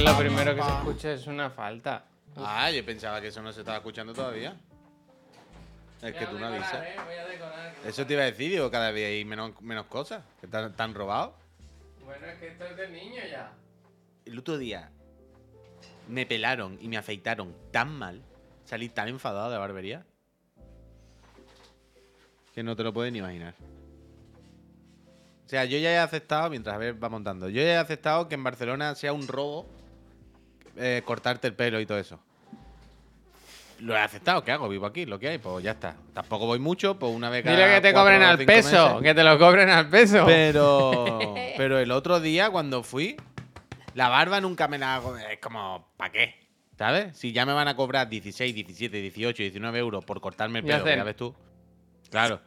que lo primero que se escucha es una falta. Ah, yo pensaba que eso no se estaba escuchando todavía. Es que tú no avisas. ¿eh? Voy a decorar. Eso te iba a decir, digo, cada día hay menos, menos cosas. Que están, están robados. Bueno, es que esto es de niño ya. El otro día me pelaron y me afeitaron tan mal. Salí tan enfadado de barbería. Que no te lo puedes ni imaginar. O sea, yo ya he aceptado, mientras a ver, va montando. Yo ya he aceptado que en Barcelona sea un robo eh, cortarte el pelo y todo eso. Lo he aceptado, ¿qué hago? Vivo aquí, lo que hay, pues ya está. Tampoco voy mucho, pues una vez cada Dile que te cuatro cobren o al cinco peso, meses. que te lo cobren al peso. Pero, pero el otro día cuando fui, la barba nunca me la hago. Es como, ¿para qué? ¿Sabes? Si ya me van a cobrar 16, 17, 18, 19 euros por cortarme el pelo, ya ves tú. Claro.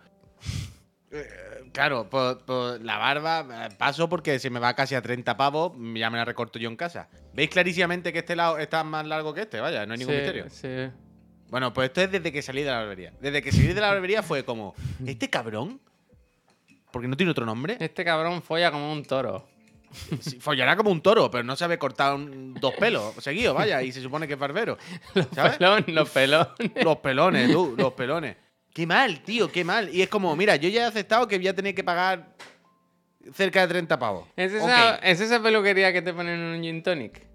Eh, Claro, pues, pues la barba eh, paso porque se me va casi a 30 pavos, ya me la recorto yo en casa. ¿Veis clarísimamente que este lado está más largo que este? Vaya, no hay ningún Sí, misterio. sí. Bueno, pues esto es desde que salí de la barbería. Desde que salí de la barbería fue como, ¿este cabrón? Porque no tiene otro nombre. Este cabrón folla como un toro. Sí, follará como un toro, pero no sabe cortar un- dos pelos seguidos, vaya, y se supone que es barbero. ¿Sabes? Pelón, los pelones. Los pelones, tú, los pelones. Qué mal, tío, qué mal. Y es como, mira, yo ya he aceptado que voy a tener que pagar cerca de 30 pavos. ¿Es esa, ¿Es esa peluquería que te ponen en un gin tonic?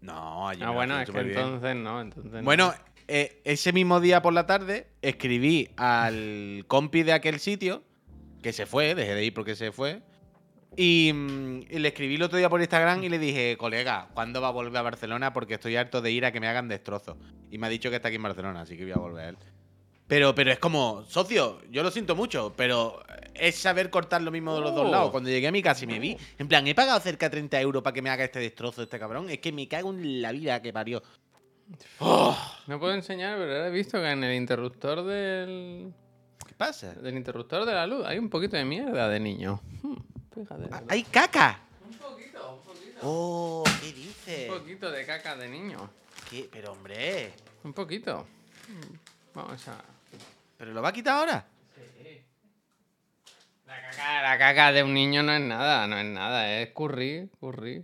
No, allí Ah, bueno, es que entonces no, entonces no. Bueno, eh, ese mismo día por la tarde escribí al compi de aquel sitio, que se fue, dejé de ir porque se fue. Y, mm, y le escribí el otro día por Instagram y le dije, colega, ¿cuándo va a volver a Barcelona? Porque estoy harto de ir a que me hagan destrozos. Y me ha dicho que está aquí en Barcelona, así que voy a volver a él. Pero, pero es como, socio, yo lo siento mucho, pero es saber cortar lo mismo de los dos Oh. lados. Cuando llegué a mi casa y me vi, en plan, he pagado cerca de 30 euros para que me haga este destrozo este cabrón. Es que me cago en la vida que parió. No puedo enseñar, pero ahora he visto que en el interruptor del, ¿Qué pasa? del interruptor de la luz hay un poquito de mierda de niño. Hmm, fíjate. Ah, ¡Hay caca! Un poquito, un poquito. Oh, ¿qué dices? Un poquito de caca de niño. ¿Qué? Pero hombre, Un poquito. Vamos a. ¿pero lo va a quitar ahora? La caca, la caca de un niño no es nada, no es nada, es curry, curry.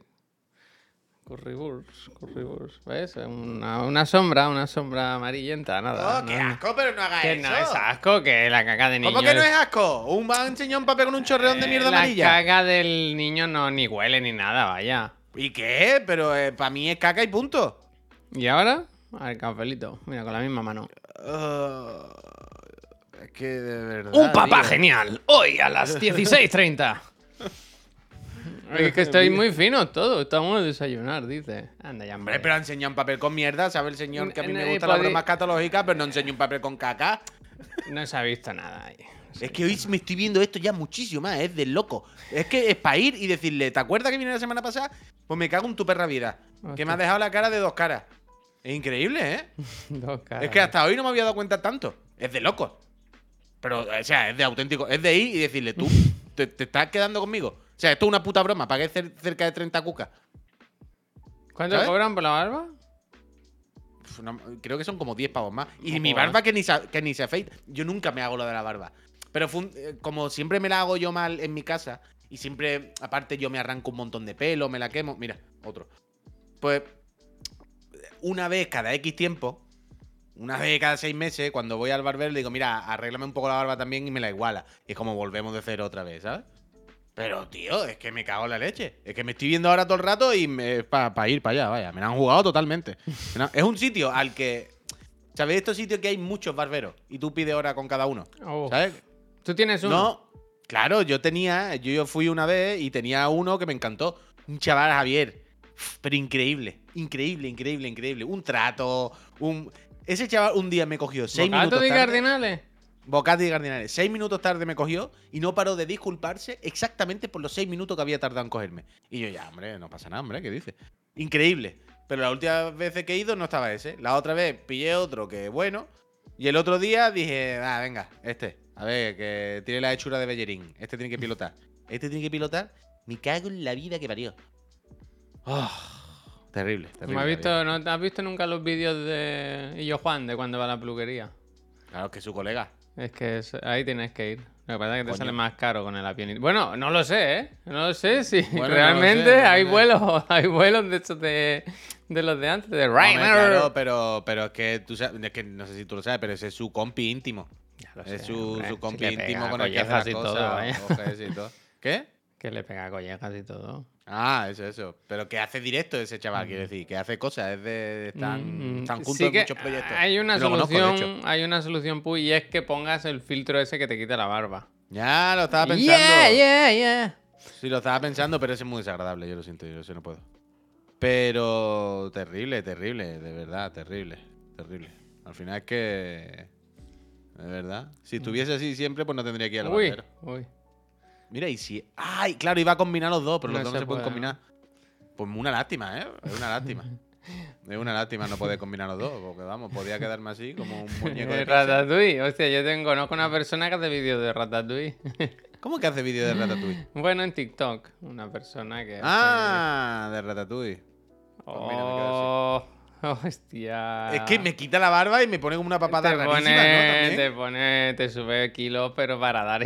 Currywurst, currywurst. ¿Ves? Una, una sombra, una sombra amarillenta, nada. Oh, qué no, asco, pero no hagas Que eso. no es asco, que la caca de niño. ¿Cómo que no es asco? Un un papel con un chorreón de Eh, mierda La amarilla. caca del niño no ni huele ni nada, vaya. ¿Y qué? Pero para mí es caca y punto. ¿Y ahora? Al cafelito. Mira, con la misma mano. Es que de verdad. Un papá tío. genial. Hoy a las 16.30. es que estoy muy fino todo. Estamos a desayunar, dice. Anda ya, hombre. Pero ha enseñado un papel con mierda, ¿sabe el señor que a mí me gusta la broma escatológica, pero no enseña un papel con caca? No se ha visto nada ahí. Es que hoy me estoy viendo esto ya muchísimo más, es del loco. Es que es para ir y decirle, ¿te acuerdas que vine la semana pasada? Pues me cago en tu perra vida. Que Hostia. me has dejado la cara de dos caras. Es increíble, ¿eh? Dos caras. Es que hasta hoy no me había dado cuenta tanto. Es de loco. Pero, o sea, es de auténtico. Es de ir y decirle, tú, te, te estás quedando conmigo. O sea, esto es una puta broma. Pagué cer- cerca de 30 cucas. ¿Cuánto ¿sabes? cobran por la barba? Uf, no, creo que son como 10 pavos más. Y mi eh. barba que ni, se, que ni se afeita. Yo nunca me hago lo de la barba. Pero fue un- eh, como siempre me la hago yo mal en mi casa, y siempre, aparte, yo me arranco un montón de pelo, me la quemo. Mira, otro. Pues, una vez cada X tiempo, una vez cada seis meses, cuando voy al barbero, le digo, mira, arréglame un poco la barba también y me la iguala. Y es como volvemos de cero otra vez, ¿sabes? Pero, tío, es que me cago en la leche. Es que me estoy viendo ahora todo el rato y para ir para allá, vaya. Me la han jugado totalmente. Es un sitio al que. ¿Sabéis estos sitios que hay muchos barberos? Y tú pides hora con cada uno. Oh. ¿Sabes? ¿Tú tienes uno? No. Claro, yo tenía. Yo, fui una vez y tenía uno que me encantó. Un chaval Javier. Pero increíble. Increíble, increíble, increíble. Un trato. Un. Ese chaval un día me cogió seis ¿Bocato minutos de tarde. cardinales? Bocati y Cardinales. Seis minutos tarde me cogió y no paró de disculparse exactamente por los seis minutos que había tardado en cogerme. Y yo, ya, hombre, no pasa nada, hombre, ¿qué dices? Increíble. Pero las últimas veces que he ido no estaba ese. La otra vez pillé otro que bueno. Y el otro día dije, ah, venga, este. A ver, que tiene la hechura de Bellerín. Este tiene que pilotar. Este tiene que pilotar. Me cago en la vida que parió. Oh, terrible, terrible. ¿Me has visto. ¿No has visto nunca los vídeos de Illo Juan de cuando va a la peluquería? Claro, que su colega. Es que es- ahí tienes que ir. Lo que pasa es que te Coño. sale más caro con el avión. Bueno, no lo sé, ¿eh? No lo sé si Bueno, no realmente no hay sé. vuelos, hay vuelos de estos de, de los de antes, de Ryanair. claro, pero, pero es que tú sabes, es que no sé si tú lo sabes, pero ese es su compi íntimo. Ya lo es sé, su, hombre, su si compi íntimo pega con el que hace las cosas, todo, y todo. ¿Qué? Que le pega collejas y todo. Ah, eso, eso. Pero que hace directo ese chaval, quiero decir, que hace cosas, es de. Están, Mm, están juntos sí en muchos proyectos. Hay una conozco, solución, hay una solución, Puy, y es que pongas el filtro ese que te quita la barba. Ya, lo estaba pensando. Yeah, yeah, yeah. Sí, lo estaba pensando, pero ese es muy desagradable, yo lo siento, yo eso no puedo. Pero terrible, terrible, de verdad, terrible, terrible. Al final es que. De verdad. Si estuviese así siempre, pues no tendría que ir al Uy, uy. Mira, y si. ¡Ay! Claro, iba a combinar los dos, pero los No dos no se pueden puede, combinar. Pues una lástima, ¿eh? Es una lástima. es una lástima no poder combinar los dos, porque vamos, podía quedarme así como un muñeco de. Ratatouille. Hostia, yo tengo, conozco una persona que hace vídeos de Ratatouille. ¿Cómo que hace vídeo de Ratatouille? bueno, en TikTok. Una persona que. hace- Ah, de Ratatouille. Pues mira, me. Oh, hostia. Es que me quita la barba y me pone como una papada te pone, ¿no? Te pone, te sube kilos, pero para dar.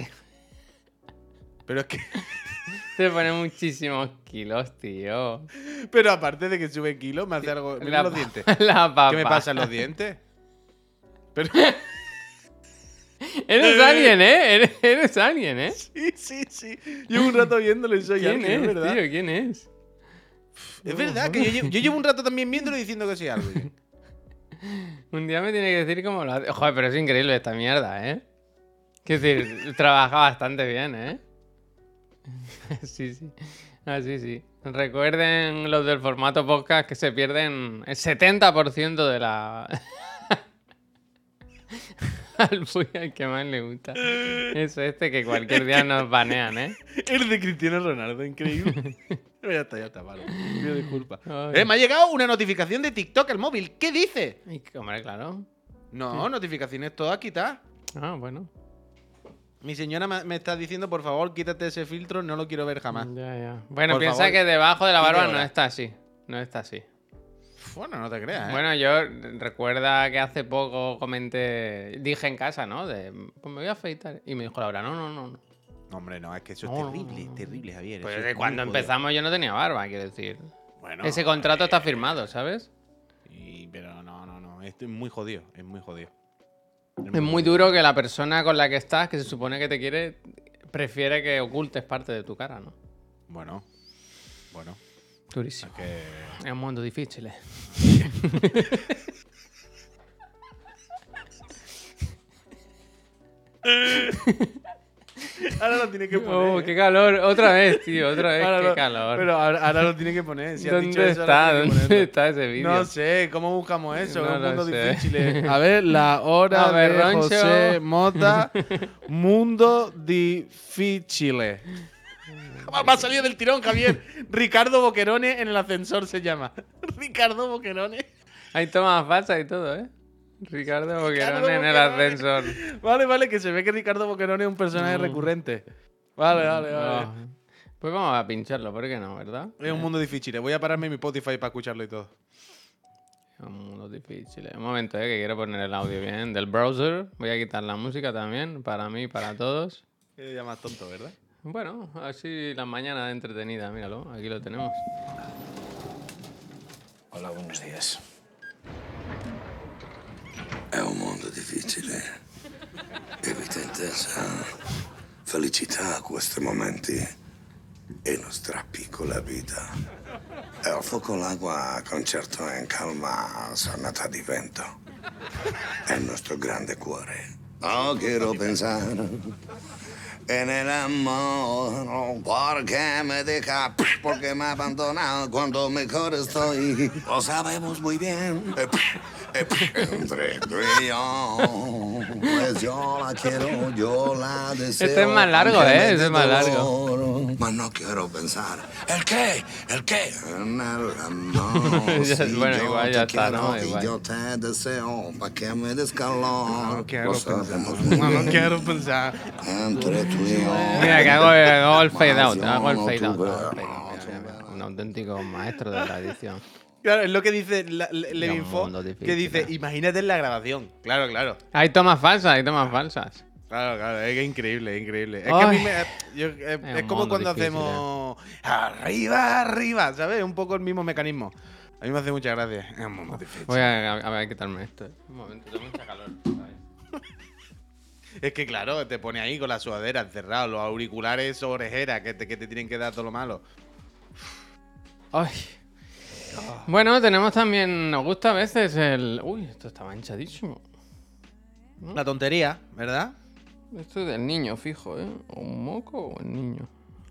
Pero es que. Te pone muchísimos kilos, tío. Pero aparte de que sube kilos, me hace algo. Mira La los dientes. La papa. ¿Qué me pasa en los dientes? Pero. Eres alguien, ¿eh? Eres, eres alguien, ¿eh? sí, sí, sí. Llevo un rato viéndolo y soy ¿Quién alguien, es, es verdad. tío? ¿Quién es? Es verdad que yo llevo, yo llevo un rato también viéndolo y diciendo que soy alguien. Un día me tiene que decir cómo lo hace. Joder, pero es increíble esta mierda, ¿eh? Quiero decir, trabaja bastante bien, ¿eh? sí, sí. Ah, sí, sí. Recuerden los del formato podcast que se pierden el 70% de la. Al al que más le gusta. Es este que cualquier día nos banean, ¿eh? El de Cristiano Ronaldo, increíble. Pero ya está, ya está, vale. Pido disculpas. Eh, me ha llegado una notificación de TikTok al móvil. ¿Qué dice? Hombre, claro. No, notificaciones todas quitadas. Ah, bueno. Mi señora me está diciendo, por favor, quítate ese filtro, no lo quiero ver jamás. Ya, ya. Bueno, Por piensa favor, que debajo de la barba no está así. No está así. Bueno, no te creas, ¿eh? Bueno, yo recuerda que hace poco comenté, dije en casa, ¿no? De, pues me voy a afeitar. Y me dijo Laura, no, no, no. no. No, hombre, no, es que eso es No, terrible, no. terrible, Javier. Pues eso de es cuando empezamos yo no tenía barba, quiero decir. Bueno, Ese contrato eh, está firmado, ¿sabes? y- pero no, no, no. Esto es muy jodido, es muy jodido. Es muy duro que la persona con la que estás, que se supone que te quiere, prefiere que ocultes parte de tu cara, ¿no? Bueno, bueno, Durísimo. es que. Es un mundo difícil, ¿eh? Ahora lo tiene que Oh, qué calor. Otra vez, tío, otra vez, Ahora qué lo- calor. Pero ahora, ahora lo tiene que poner. Si has dicho ¿Dónde eso, está? ¿Dónde está ese vídeo? No sé, ¿cómo buscamos eso? No es un lo mundo sé. difícil. A ver, la hora A ver, de Roncho. José Mota. mundo difícil. Va a salir del tirón, Javier. Ricardo Boquerone en el ascensor se llama. Ricardo Boquerone. Hay tomas falsas y todo, ¿eh? Ricardo Boquerón en el ascensor. Vale, vale, que se ve que Ricardo Boquerone es un personaje Mm. recurrente. Vale, vale, vale. No. Pues vamos a pincharlo, ¿por qué no, verdad? Es un mundo difícil. Voy a pararme en mi Spotify para escucharlo y todo. Es un mundo difícil. Un momento, ¿eh? Que quiero poner el audio bien del browser. Voy a quitar la música también, para mí y para todos. Qué día más tonto, ¿verdad? Bueno, así las mañanas entretenidas, míralo, aquí lo tenemos. Hola, buenos días. È un mondo difficile e vita intensa. Felicità a questi momenti e nostra piccola vita. E al fuoco l'acqua, concerto in calma, sonata di vento. È il nostro grande cuore. No quiero pensar en el amor, porque me deja, porque me abandona cuando mejor estoy. Lo sabemos muy bien. Entre tú y yo, pues yo la quiero, yo la deseo. Este es más largo, ¿eh? Este es más largo. Mas no quiero pensar. ¿El qué? ¿El qué? En el amor. Ya, Si bueno, yo igual ya está, ¿no? y yo te deseo para que me des calor. No quiero pensar. muy No, no bien. quiero pensar. Entre tú y yo. Mira, que hago, hago el fade out, hago el fade out. Un auténtico maestro de la edición. Claro, es lo que dice Levinfo, que dice, ¿eh? imagínate en la grabación. Claro, claro. Hay tomas falsas, hay tomas falsas. Claro, claro, es es increíble, es increíble. Es que a mí me. yo- es, un es como cuando difícil, hacemos. Arriba, arriba, ¿sabes? Un poco el mismo mecanismo. A mí me hace mucha gracia. Es un mundo difícil. Voy a, a, ver, a quitarme esto. Un momento, tengo mucha calor. ¿sabes? Es que claro, te pone ahí con la sudadera encerrado, los auriculares o orejeras que te, que te tienen que dar todo lo malo. Ay. Bueno, tenemos también. Nos gusta a veces el. Uy, esto está manchadísimo. La tontería, ¿verdad? Esto es del niño, fijo, ¿eh? ¿O un moco o el niño?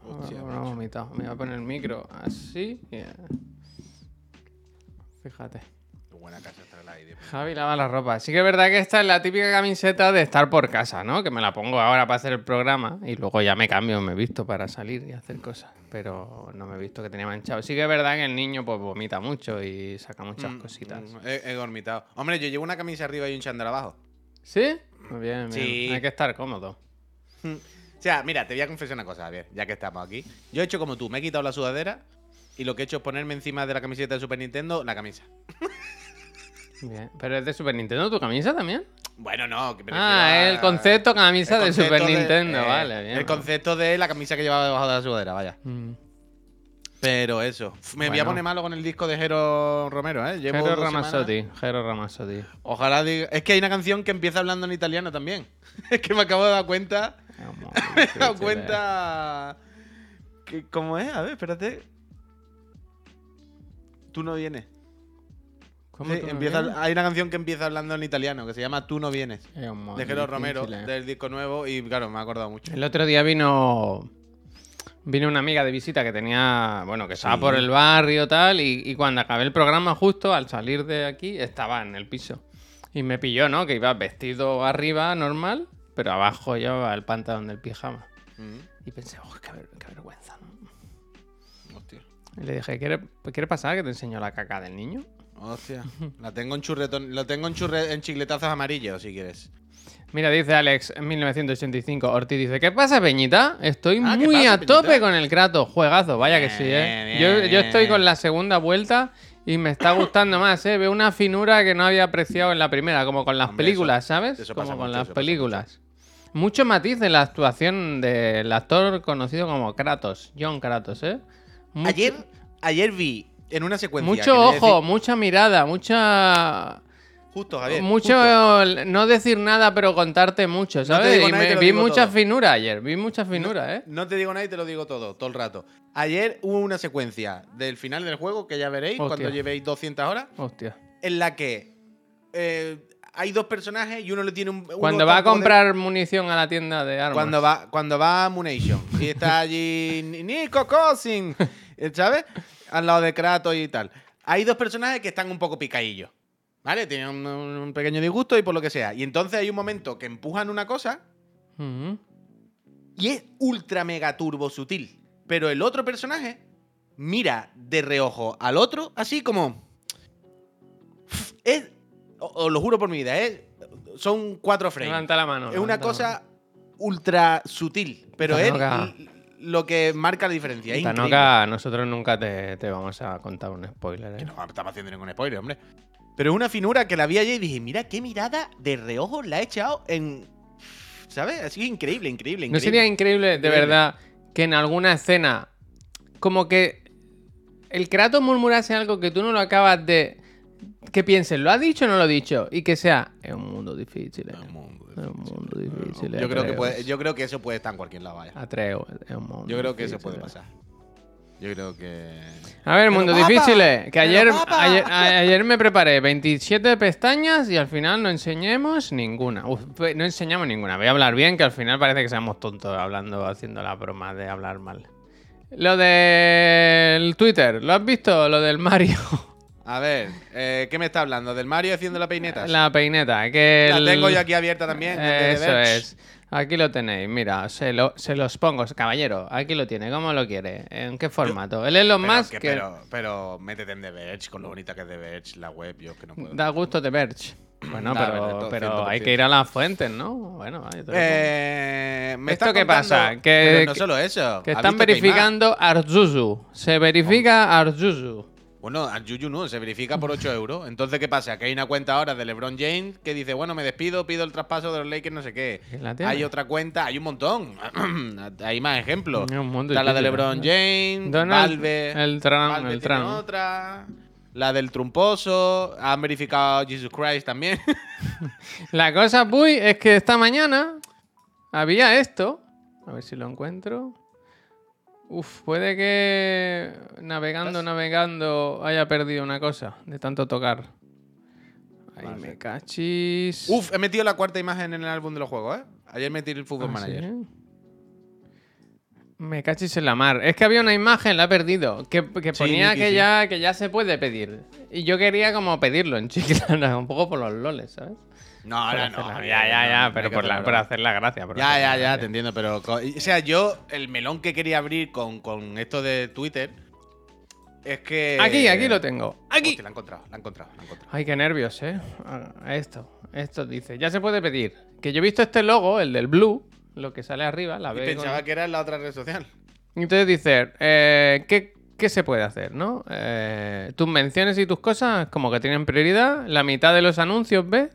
Hostia, Ahora, vomitado. Me voy a poner el micro así. y, eh, Fíjate. Buena casa está la idea. Javi lava la ropa. Sí que es verdad que esta es la típica camiseta de estar por casa, ¿no? Que me la pongo ahora para hacer el programa y luego ya me cambio, me visto para salir y hacer cosas. Pero no me he visto que tenía manchado. Sí que es verdad que el niño pues vomita mucho y saca muchas cositas. Mm, He, he dormitado. Hombre, yo llevo una camisa arriba y un chándal abajo. ¿Sí? Muy bien, bien. Sí. Hay que estar cómodo. O sea, mira, te voy a confesar una cosa, Javier, ya que estamos aquí. Yo he hecho como tú, me he quitado la sudadera y lo que he hecho es ponerme encima de la camiseta de Super Nintendo la camisa. Bien. ¿Pero es de Super Nintendo tu camisa también? Bueno, no. que me Ah, a- el concepto camisa el de Super de- Nintendo, eh, vale, bien. El concepto de la camisa que llevaba debajo de la sudadera, vaya. Mm. Pero eso. Me voy a poner malo con el disco de Jero Romero, ¿eh? Llevo Jero Ramazzotti, Jero Ramazzotti. Ojalá diga. Es que hay una canción que empieza hablando en italiano también. es que me acabo de dar cuenta. Vamos, Me he dado cuenta. que- ¿Cómo es? A ver, espérate. Tú no vienes. ¿Cómo Sí, tú no empieza, vienes? hay una canción que empieza hablando en italiano que se llama Tú no vienes. De Jero modo Romero, eh. del disco nuevo. Y claro, me ha acordado mucho. El otro día vino vino una amiga de visita que tenía, bueno, que estaba Sí. por el barrio tal y, y cuando acabé el programa justo al salir de aquí estaba en el piso y me pilló, ¿no? Que iba vestido arriba normal, pero abajo llevaba el pantalón del pijama Mm, y pensé, oh, qué, ver- qué vergüenza, ¿no? hostia. Y le dije, ¿quiere, ¿quiere pasar que te enseño la caca del niño? Hostia. La tengo en churretón. Lo tengo en churre, en chicletazos amarillos, si quieres. Mira, dice Alex en 1985. Ortiz dice: ¿Qué pasa, Peñita? Estoy Ah, ¿qué muy pasa, a tope Peñita? con el Kratos. Juegazo, vaya que sí, ¿eh? Bien, Yo, bien, yo estoy con la segunda vuelta y me está gustando más, ¿eh? Veo una finura que no había apreciado en la primera, como con las Hombre, películas, eso- ¿sabes? eso como con mucho, las películas. Mucho matiz en la actuación del actor conocido como Kratos, John Kratos, ¿eh? Mucho- Ayer, ayer vi en una secuencia. Mucho ojo, mucha mirada, mucha. Justo, Javier. mucho justo. no decir nada, pero contarte mucho, ¿sabes? y me- vi mucha todo. finura ayer, vi mucha finura, ¿eh? No te digo nada y te lo digo todo, todo el rato. Ayer hubo una secuencia del final del juego, que ya veréis Hostia. cuando llevéis 200 horas, Hostia. en la que eh, hay dos personajes y uno le tiene un. Cuando va a de- comprar munición a la tienda de armas. Cuando va, cuando va a Munation y está allí Ni- Nico Cousin, ¿sabes? Al lado de Kratos y tal. Hay dos personajes que están un poco picadillos. ¿Vale? Tienen un, un pequeño disgusto y por lo que sea. Y entonces hay un momento que empujan una cosa y es ultra mega turbo sutil. Pero el otro personaje mira de reojo al otro, así como. Es. Os lo juro por mi vida, es, son cuatro frames. Levanta la mano. Es una cosa ultra sutil, pero es lo que marca la diferencia. Es. Tanoka, nosotros nunca te, te vamos a contar un spoiler, Que ¿eh? no estamos haciendo ningún spoiler, hombre. Pero es una finura que la vi ayer y dije, mira qué mirada de reojo la he echado en. ¿Sabes? Así increíble, increíble, increíble. ¿No sería increíble, de Increíble. verdad, que en alguna escena, como que el Kratos murmurase algo que tú no lo acabas de. Que pienses, ¿lo ha dicho o no lo ha dicho? Y que sea, es un mundo difícil, ¿eh? Es un mundo Es un mundo difícil. Yo creo, que Atreus. puede, yo creo que eso puede estar en cualquier lado, vaya. Atreus, es un mundo Yo creo que eso difícil, puede ¿eh? pasar. Yo creo que. A ver, mundo difícil, eh, que ayer, ayer, ayer me preparé 27 pestañas y al final no enseñemos ninguna. Uf, no enseñamos ninguna. Voy a hablar bien, que al final parece que seamos tontos hablando, haciendo la broma de hablar mal. Lo del Twitter, ¿lo has visto? Lo del Mario. A ver, eh, ¿qué me está hablando? ¿Del Mario haciendo la peineta? La peineta, que La el- tengo yo aquí abierta también. Eso es. Aquí lo tenéis, mira, se, lo- se los pongo, caballero. Aquí lo tiene, ¿cómo lo quiere? ¿En qué formato? Él es lo Pero, más que- que pero, pero métete en The Verge, con lo bonita que es The Verge, la web, yo que no puedo. da gusto de Verge. Bueno, Da, pero, pero hay 100%. que ir a las fuentes, ¿no? Bueno, lo pongo. Eh, me ¿Esto qué pasa? Que- pero no solo eso. que ¿has están hay verificando Arzuzu. Se verifica Arzuzu. Bueno, a Juju no, se verifica por 8 euros. Entonces, ¿qué pasa? Que hay una cuenta ahora de LeBron James que dice, bueno, me despido, pido el traspaso de los Lakers, no sé qué. Hay otra cuenta, hay un montón. hay más ejemplos. Hay un montón Está la de LeBron James, Donald, Valve, el Trump, Valve el Trump. otra. La del Trumposo, han verificado Jesus Christ también. La cosa, Puy, es que esta mañana había esto. A ver si lo encuentro. Uf, puede que navegando, navegando haya perdido una cosa de tanto tocar. Ahí Vale. me cachis. Uf, he metido la cuarta imagen en el álbum de los juegos, ¿eh? Ayer metí el Ah, Football Manager. ¿sí? Me cachis en la mar. Es que había una imagen, la he perdido, que, que Sí, ponía que, sí. ya, que ya se puede pedir. Y yo quería como pedirlo en chiclana, un poco por los loles, ¿sabes? No, no. Javier, ya, ya, no, ya, no pero por, la, por hacer la gracia. por Ya, hacer ya, la ya, te entiendo, pero. O sea, yo, el melón que quería abrir con, con esto de Twitter es que. Aquí, aquí lo tengo. Aquí. Hostia, la he encontrado, la he encontrado, la he encontrado. Ay, qué nervios, ¿eh? Esto, esto dice, ya se puede pedir. Que yo he visto este logo, el del blue, lo que sale arriba, la Y pensaba con- que era en la otra red social. Entonces dice, eh, ¿qué, qué se puede hacer, no? Eh, tus menciones y tus cosas como que tienen prioridad. La mitad de los anuncios, ¿ves?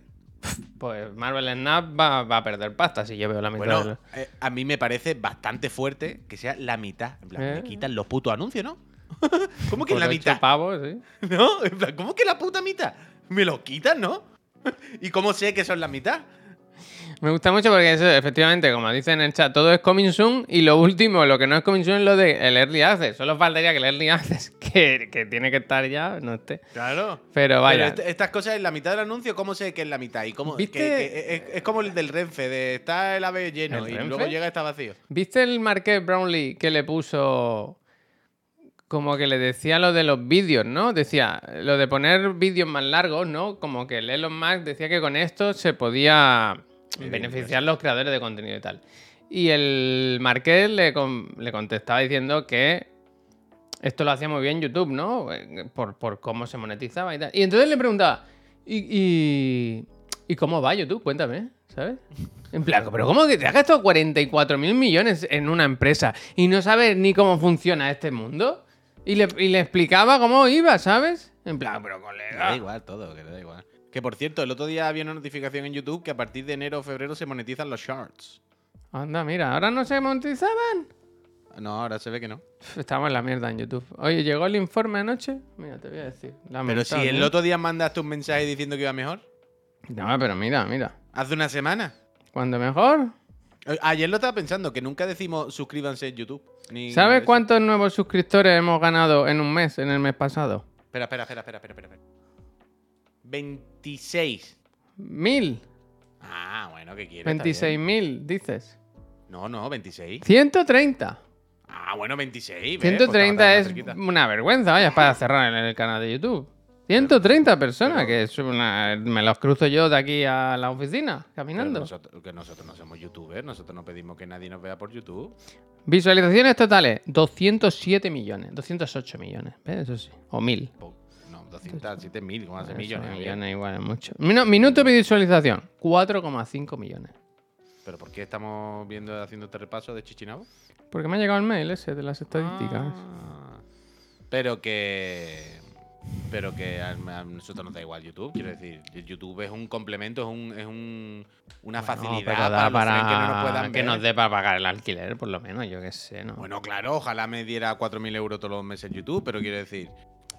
Pues Marvel Snap va, va a perder pasta si yo veo la mitad de Bueno, eh, a mí me parece bastante fuerte que sea la mitad. En plan, ¿Eh? me quitan los putos anuncios, ¿no? ¿Cómo que Por la mitad? pavos, sí. ¿No? En plan, ¿cómo que la puta mitad? Me los quitan, ¿no? ¿Y cómo sé que son la mitad? Me gusta mucho porque eso, efectivamente, como dice en el chat, todo es coming soon y lo último, lo que no es coming soon es lo de el early access. Solo faltaría que el early access, que, que tiene que estar ya, no esté. Claro. Pero vaya, Pero est- estas cosas en la mitad del anuncio, ¿cómo sé que es la mitad? Y cómo, ¿Viste? que- que es, es como el del Renfe, de está el ave lleno ¿El y Renfe? luego llega está vacío. ¿viste el Marqués Brownlee que le puso como que le decía lo de los vídeos, ¿no? Decía lo de poner vídeos más largos, ¿no? Como que el Elon Musk decía que con esto se podía beneficiar los creadores de contenido y tal. Y el Marqués le, con- le contestaba diciendo que esto lo hacía muy bien YouTube, ¿no? Por, por cómo se monetizaba y tal. Y entonces le preguntaba, ¿y, y, y cómo va YouTube? Cuéntame, ¿sabes? En plan, pero ¿cómo que te has gastado 44 mil millones en una empresa y no sabes ni cómo funciona este mundo? Y le, y le explicaba cómo iba, ¿sabes? En plan, pero Le da colega. igual todo, que le da igual. Que por cierto, el otro día había una notificación en YouTube que a partir de enero o febrero se monetizan los shorts. Anda, mira, ahora no se monetizaban. No, ahora se ve que no. Estamos en la mierda en YouTube. Oye, llegó el informe anoche. Mira, te voy a decir. Pero si el otro día mandaste un mensaje diciendo que iba mejor, No, pero mira, mira. hace una semana. ¿Cuándo mejor? Eh, Ayer lo estaba pensando, que nunca decimos suscríbanse en YouTube. ni ¿Sabes cuántos nuevos suscriptores hemos ganado en un mes, en el mes pasado? Espera, espera, espera, espera, espera, espera. 26. Mil. Ah, bueno, ¿qué quieres? Está bien. 26 mil, dices. No, no, 26. 130. Ah, bueno, 26. ¿ves? Pues 130 estaba es una vergüenza, vaya, para cerrar en el canal de YouTube. 130 personas, que es una... Me los cruzo yo de aquí a la oficina, Pero caminando. nosotros, que nosotros no somos youtubers, nosotros no pedimos que nadie nos vea por YouTube. Visualizaciones totales, 207 millones, 208 millones, ¿ves? Eso sí, o mil. Po- 207 mil, ¿cómo hace millones? Millones igual es mucho. Minu- Minuto de visualización, 4,5 millones. ¿Pero por qué estamos viendo haciendo este repaso de Chichinabo? Porque me ha llegado el mail ese de las estadísticas. Ah, pero que. Pero que a, nosotros nos da igual YouTube. Quiero decir, YouTube es un complemento, es, un, es un, una No, facilidad para, que no nos puedan que nos dé para pagar el alquiler, por lo menos, yo qué sé, ¿no? Bueno, claro, ojalá me diera 4.000 euros todos los meses YouTube, pero quiero decir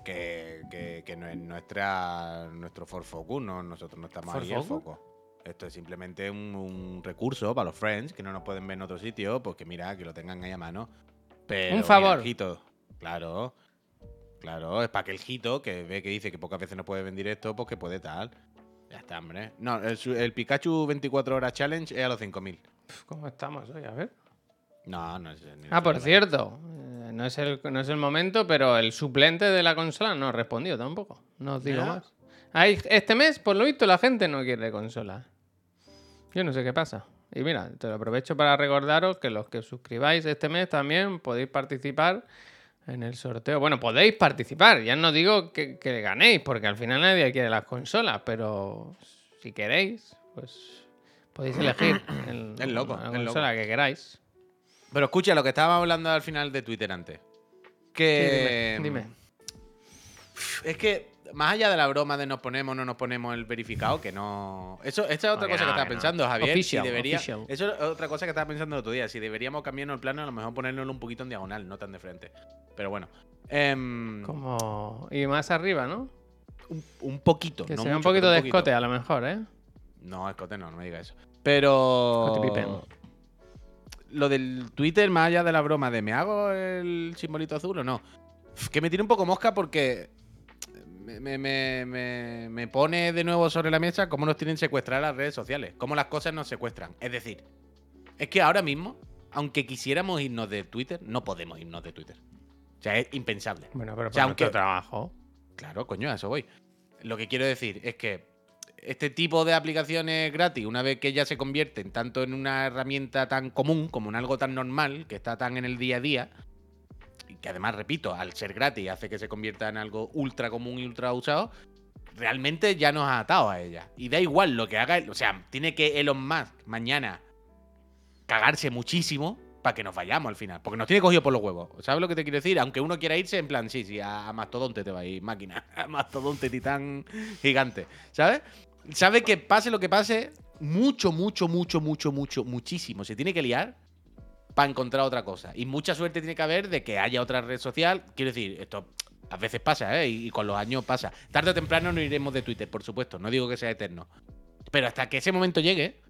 que, que, que no es nuestra, nuestro for focus, no, nosotros no estamos ¿For ahí el foco. Esto es simplemente un, un recurso para los friends que no nos pueden ver en otro sitio, pues que mira, que lo tengan ahí a mano. Pero, Un mira, favor. Jito, claro, claro, es para que el Jito, que ve que dice que pocas veces no puede ver en directo, pues que puede tal. Ya está, hombre. No, el, el Pikachu 24 horas challenge es a los 5.000. Pf, ¿Cómo estamos hoy? A ver. No, no es. ni Ah, por cierto, no es, el, no es el momento, pero el suplente de la consola no ha respondido tampoco. No os digo ¿Ya? más. Hay- este mes, por lo visto, la gente no quiere consola. Yo no sé qué pasa. Y mira, te lo aprovecho para recordaros que los que os suscribáis este mes también podéis participar en el sorteo. Bueno, podéis participar. Ya no digo que, que ganéis, porque al final nadie quiere las consolas, pero si queréis, pues podéis elegir el- loco, la loco. consola que queráis. Pero escucha lo que estábamos hablando al final de Twitter antes. Que. Sí, dime, dime. Es que, más allá de la broma de nos ponemos o no nos ponemos el verificado, que no. Eso, esta es otra No, cosa que estaba no. pensando, Javier. Official, si debería, official. Eso es otra cosa que estaba pensando el otro día. Si deberíamos cambiarnos el plano, a lo mejor ponérnoslo un poquito en diagonal, no tan de frente. Pero bueno. Em, Como... Y más arriba, ¿no? un, un poquito. Que no se vea un poquito de poquito. escote a lo mejor, ¿eh? No, escote no, no me diga eso. Pero. Escote pipen. Lo del Twitter, más allá de la broma de ¿me hago el simbolito azul o no? Que me tiene un poco mosca porque. Me, me- me- pone de nuevo sobre la mesa cómo nos tienen secuestradas las redes sociales. Cómo las cosas nos secuestran. Es decir, es que ahora mismo, aunque quisiéramos irnos de Twitter, no podemos irnos de Twitter. O sea, es impensable. Bueno, pero O sea, aunque- trabajo. Claro, coño, a eso voy. Lo que quiero decir es que este tipo de aplicaciones gratis, una vez que ya se convierten tanto en una herramienta tan común como en algo tan normal, que está tan en el día a día, y que además, repito, al ser gratis hace que se convierta en algo ultra común y ultra usado, realmente ya nos ha atado a ella. Y da igual lo que haga, o sea, tiene que Elon Musk mañana cagarse muchísimo para que nos vayamos al final. Porque nos tiene cogido por los huevos. ¿Sabes lo que te quiero decir? Aunque uno quiera irse, en plan, sí, sí, a, Mastodonte te va a ir, máquina. A Mastodonte, titán gigante. ¿Sabes? Sabe que pase lo que pase, mucho, mucho, mucho, mucho, mucho, muchísimo. Se tiene que liar para encontrar otra cosa. Y mucha suerte tiene que haber de que haya otra red social. Quiero decir, esto a veces pasa, ¿eh? Y, con los años pasa. Tarde o temprano no iremos de Twitter, por supuesto. No digo que sea eterno. Pero hasta que ese momento llegue,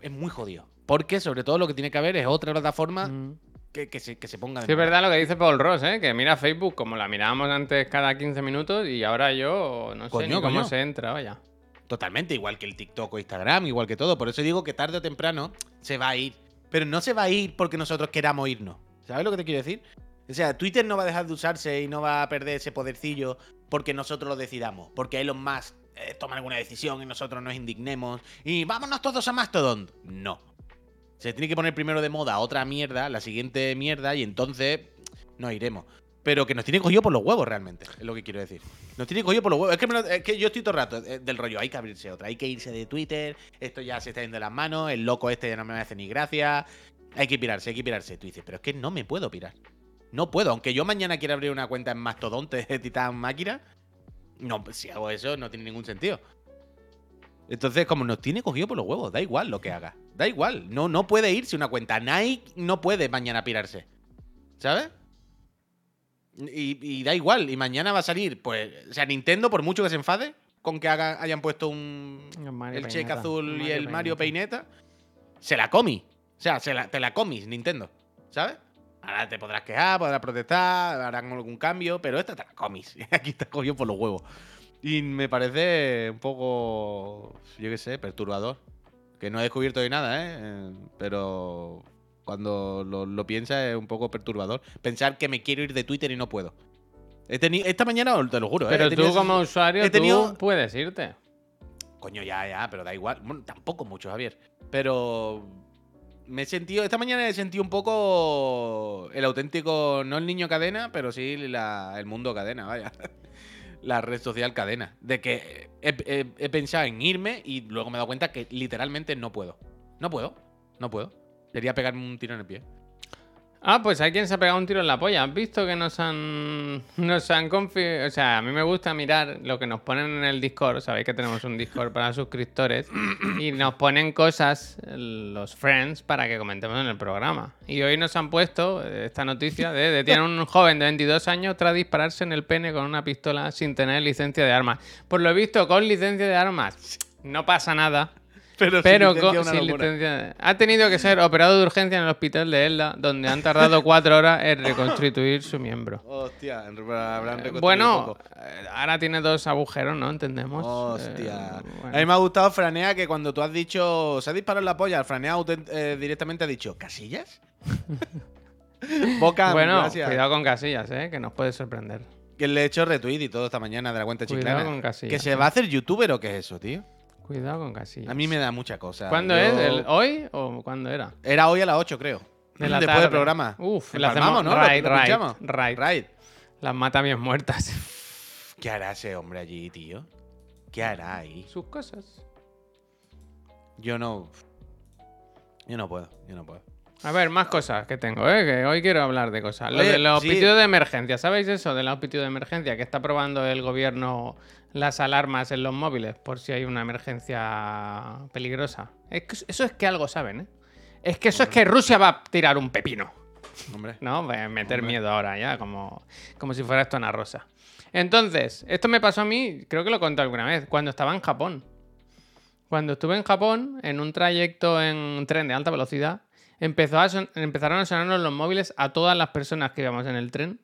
es muy jodido. Porque sobre todo lo que tiene que haber es otra plataforma Mm. que, que se, que se ponga de Sí, es verdad lo que dice Paul Ross, ¿eh? Que mira Facebook como la mirábamos antes cada 15 minutos y ahora yo no sé ni cómo coño. se entra, vaya. Totalmente, igual que el TikTok o Instagram, igual que todo. Por eso digo que tarde o temprano se va a ir. Pero no se va a ir porque nosotros queramos irnos. ¿Sabes lo que te quiero decir? O sea, Twitter no va a dejar de usarse y no va a perder ese podercillo porque nosotros lo decidamos. Porque Elon Musk eh, toma alguna decisión y nosotros nos indignemos y vámonos todos a Mastodon. No. Se tiene que poner primero de moda otra mierda, la siguiente mierda, y entonces nos iremos. Pero que nos tiene cogido por los huevos realmente, es lo que quiero decir. Nos tiene cogido por los huevos. Es que, lo- que yo estoy todo el rato eh, del rollo, hay que abrirse otra, hay que irse de Twitter, esto ya se está yendo de las manos, el loco este ya no me hace ni gracia. Hay que pirarse, hay que pirarse. Tú pero es que no me puedo pirar. No puedo, aunque yo mañana quiera abrir una cuenta en Mastodonte de Titán Máquina, no, si hago eso no tiene ningún sentido. Entonces, como nos tiene cogido por los huevos, da igual lo que haga. Da igual. No, no puede irse una cuenta. Nike no puede mañana pirarse. ¿Sabes? Y, y da igual. Y mañana va a salir, pues. O sea, Nintendo, por mucho que se enfade con que haga- hayan puesto un. El el cheque azul y el Mario Peineta. Se la comi. O sea, se la- te la comis, Nintendo. ¿Sabes? Ahora te podrás quejar, podrás protestar, harán algún cambio, pero esta te la comis. Aquí está cogido por los huevos. Y me parece un poco, yo qué sé, perturbador. Que no he descubierto de nada, ¿eh? Eh, Pero cuando lo, lo piensas es un poco perturbador. Pensar que me quiero ir de Twitter y no puedo. He teni- esta mañana, te lo juro, ¿eh? Pero tenido tú como usuario, he tenido- tú puedes irte. Coño, ya, ya, pero da igual. Bueno, tampoco mucho, Javier. Pero me he sentido, esta mañana he sentido un poco el auténtico, no el niño cadena, pero sí la- el mundo cadena, vaya. La red social cadena. De que he, he- he pensado en irme y luego me he dado cuenta que literalmente no puedo. No puedo. No puedo. Sería pegarme un tiro en el pie. Ah, pues hay quien se ha pegado un tiro en la polla. ¿Has visto que nos han. Nos han confi- O sea, a mí me gusta mirar lo que nos ponen en el Discord. Sabéis que tenemos un Discord para suscriptores. Y nos ponen cosas, los friends, para que comentemos en el programa. Y hoy nos han puesto eh, esta noticia de detienen un joven de 22 años tras dispararse en el pene con una pistola sin tener licencia de armas. Por lo visto, con licencia de armas. No pasa nada. Pero, sin licencia. Ha tenido que ser operado de urgencia en el hospital de Elda, donde han tardado cuatro horas en reconstituir su miembro. Hostia, habrán reconstruido Bueno, poco. eh, ahora tiene dos agujeros, ¿no? Entendemos. Hostia. Eh, bueno. A mí me ha gustado Franea que cuando tú has dicho. Se ha disparado en la polla. Franea eh, directamente ha dicho. ¿Casillas? Boca, Bueno, gracias. cuidado con Casillas, ¿eh? Que nos puede sorprender. Que le he hecho retweet y todo esta mañana de la cuenta chiclana. con Casillas, ¿Que se eh. va a hacer youtuber o qué es eso, tío? Cuidado con Casillas. A mí me da mucha cosa. ¿Cuándo Yo- es? ¿El- ¿Hoy o cuándo era? Era hoy a las 8, creo. De la Después tarde. del programa. Uf, Empalmamos, hacemos ¿no? Lo- right, lo right, pinchamos. right. Right. Las mata bien muertas. ¿Qué hará ese hombre allí, tío? ¿Qué hará ahí? Sus cosas. Yo no. Yo no puedo, yo no puedo. A ver, más cosas que tengo, ¿eh? que hoy quiero hablar de cosas. Lo Oye, de los sí. pitidos de emergencia, ¿sabéis eso de los pitidos de emergencia? Que está probando el gobierno las alarmas en los móviles por si hay una emergencia peligrosa. Es que eso es que algo saben, ¿eh? Es que eso es que Rusia va a tirar un pepino. Hombre. ¿no? Voy a meter miedo ahora ya, como, como si fuera esto una rosa. Entonces, esto me pasó a mí, creo que lo conté alguna vez, cuando estaba en Japón. Cuando estuve en Japón, en un trayecto en un tren de alta velocidad, empezó a son- empezaron a sonarnos los móviles a todas las personas que íbamos en el tren.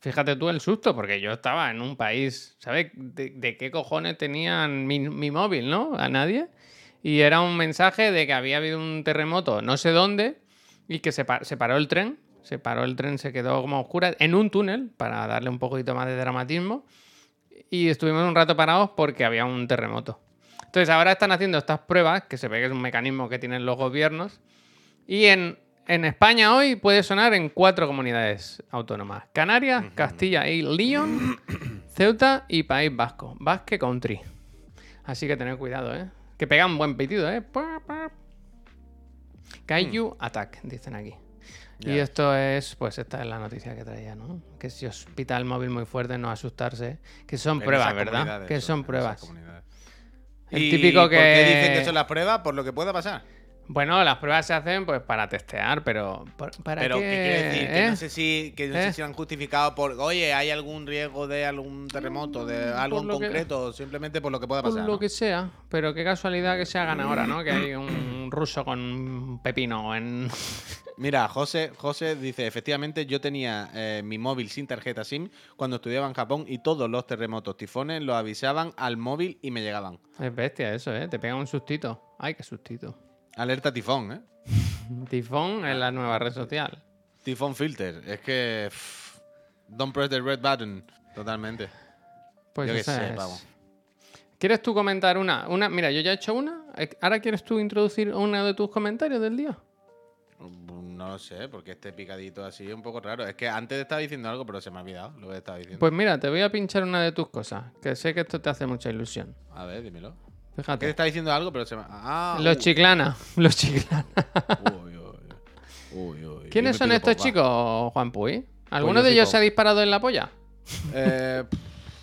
Fíjate tú el susto, porque yo estaba en un país, ¿sabes? ¿De, qué cojones tenían mi, móvil, no? A nadie. Y era un mensaje de que había habido un terremoto, no sé dónde, y que se, se paró el tren. Se paró el tren, se quedó como oscura en un túnel para darle un poquito más de dramatismo. Y estuvimos un rato parados porque había un terremoto. Entonces ahora están haciendo estas pruebas, que se ve que es un mecanismo que tienen los gobiernos. Y en, en España hoy puede sonar en cuatro comunidades autónomas. Canarias, Castilla y León, Ceuta y País Vasco. Basque Country. Así que tened cuidado, ¿eh? Que pega un buen pitido, ¿eh? Kaiju Attack, dicen aquí. Y esto es, pues esta es la noticia que traía, ¿no? Que si os pita el móvil muy fuerte, no asustarse. Que son En pruebas, ¿verdad? Que son pruebas. El ¿Y típico ¿Por qué que- dicen que son las pruebas? Por lo que pueda pasar. Bueno, las pruebas se hacen pues para testear, pero ¿por- ¿para Pero, qué? ¿qué quiere decir? Que eh? no sé si, que no ¿Eh? sé si lo han justificado por, oye, hay algún riesgo de algún terremoto, de algo en Mm, lo que- concreto, simplemente por lo que pueda Por pasar. lo ¿no? que sea, pero qué casualidad que se hagan ahora, ¿no? Que hay un ruso con un pepino en... Mira, José, José dice, efectivamente yo tenía eh, mi móvil sin tarjeta SIM cuando estudiaba en Japón y todos los terremotos, tifones, lo avisaban al móvil y me llegaban. Es bestia eso, ¿eh? Te pega un sustito. Ay, qué sustito. Alerta tifón, ¿eh? Tifón es la nueva red social. Tifón filter. Es que... pff, don't press the red button. Totalmente. Pues Yo qué esa sé, pavo. ¿Quieres tú comentar una? una? Mira, yo ya he hecho una. Eh, ¿Ahora quieres tú introducir uno de tus comentarios del día? No lo sé, porque este picadito así es un poco raro. Es que antes estaba diciendo algo, pero se me ha olvidado lo que estaba diciendo. Pues mira, te voy a pinchar una de tus cosas, que sé que esto te hace mucha ilusión. A ver, dímelo. Que Fíjate. está diciendo algo, pero se me... Ah, Los uh, chiclana, los chiclana. uy, uy, uy, uy. ¿Quiénes son estos chicos, Juan Puy? ¿Alguno yo de ellos se ha disparado en la polla? Eh,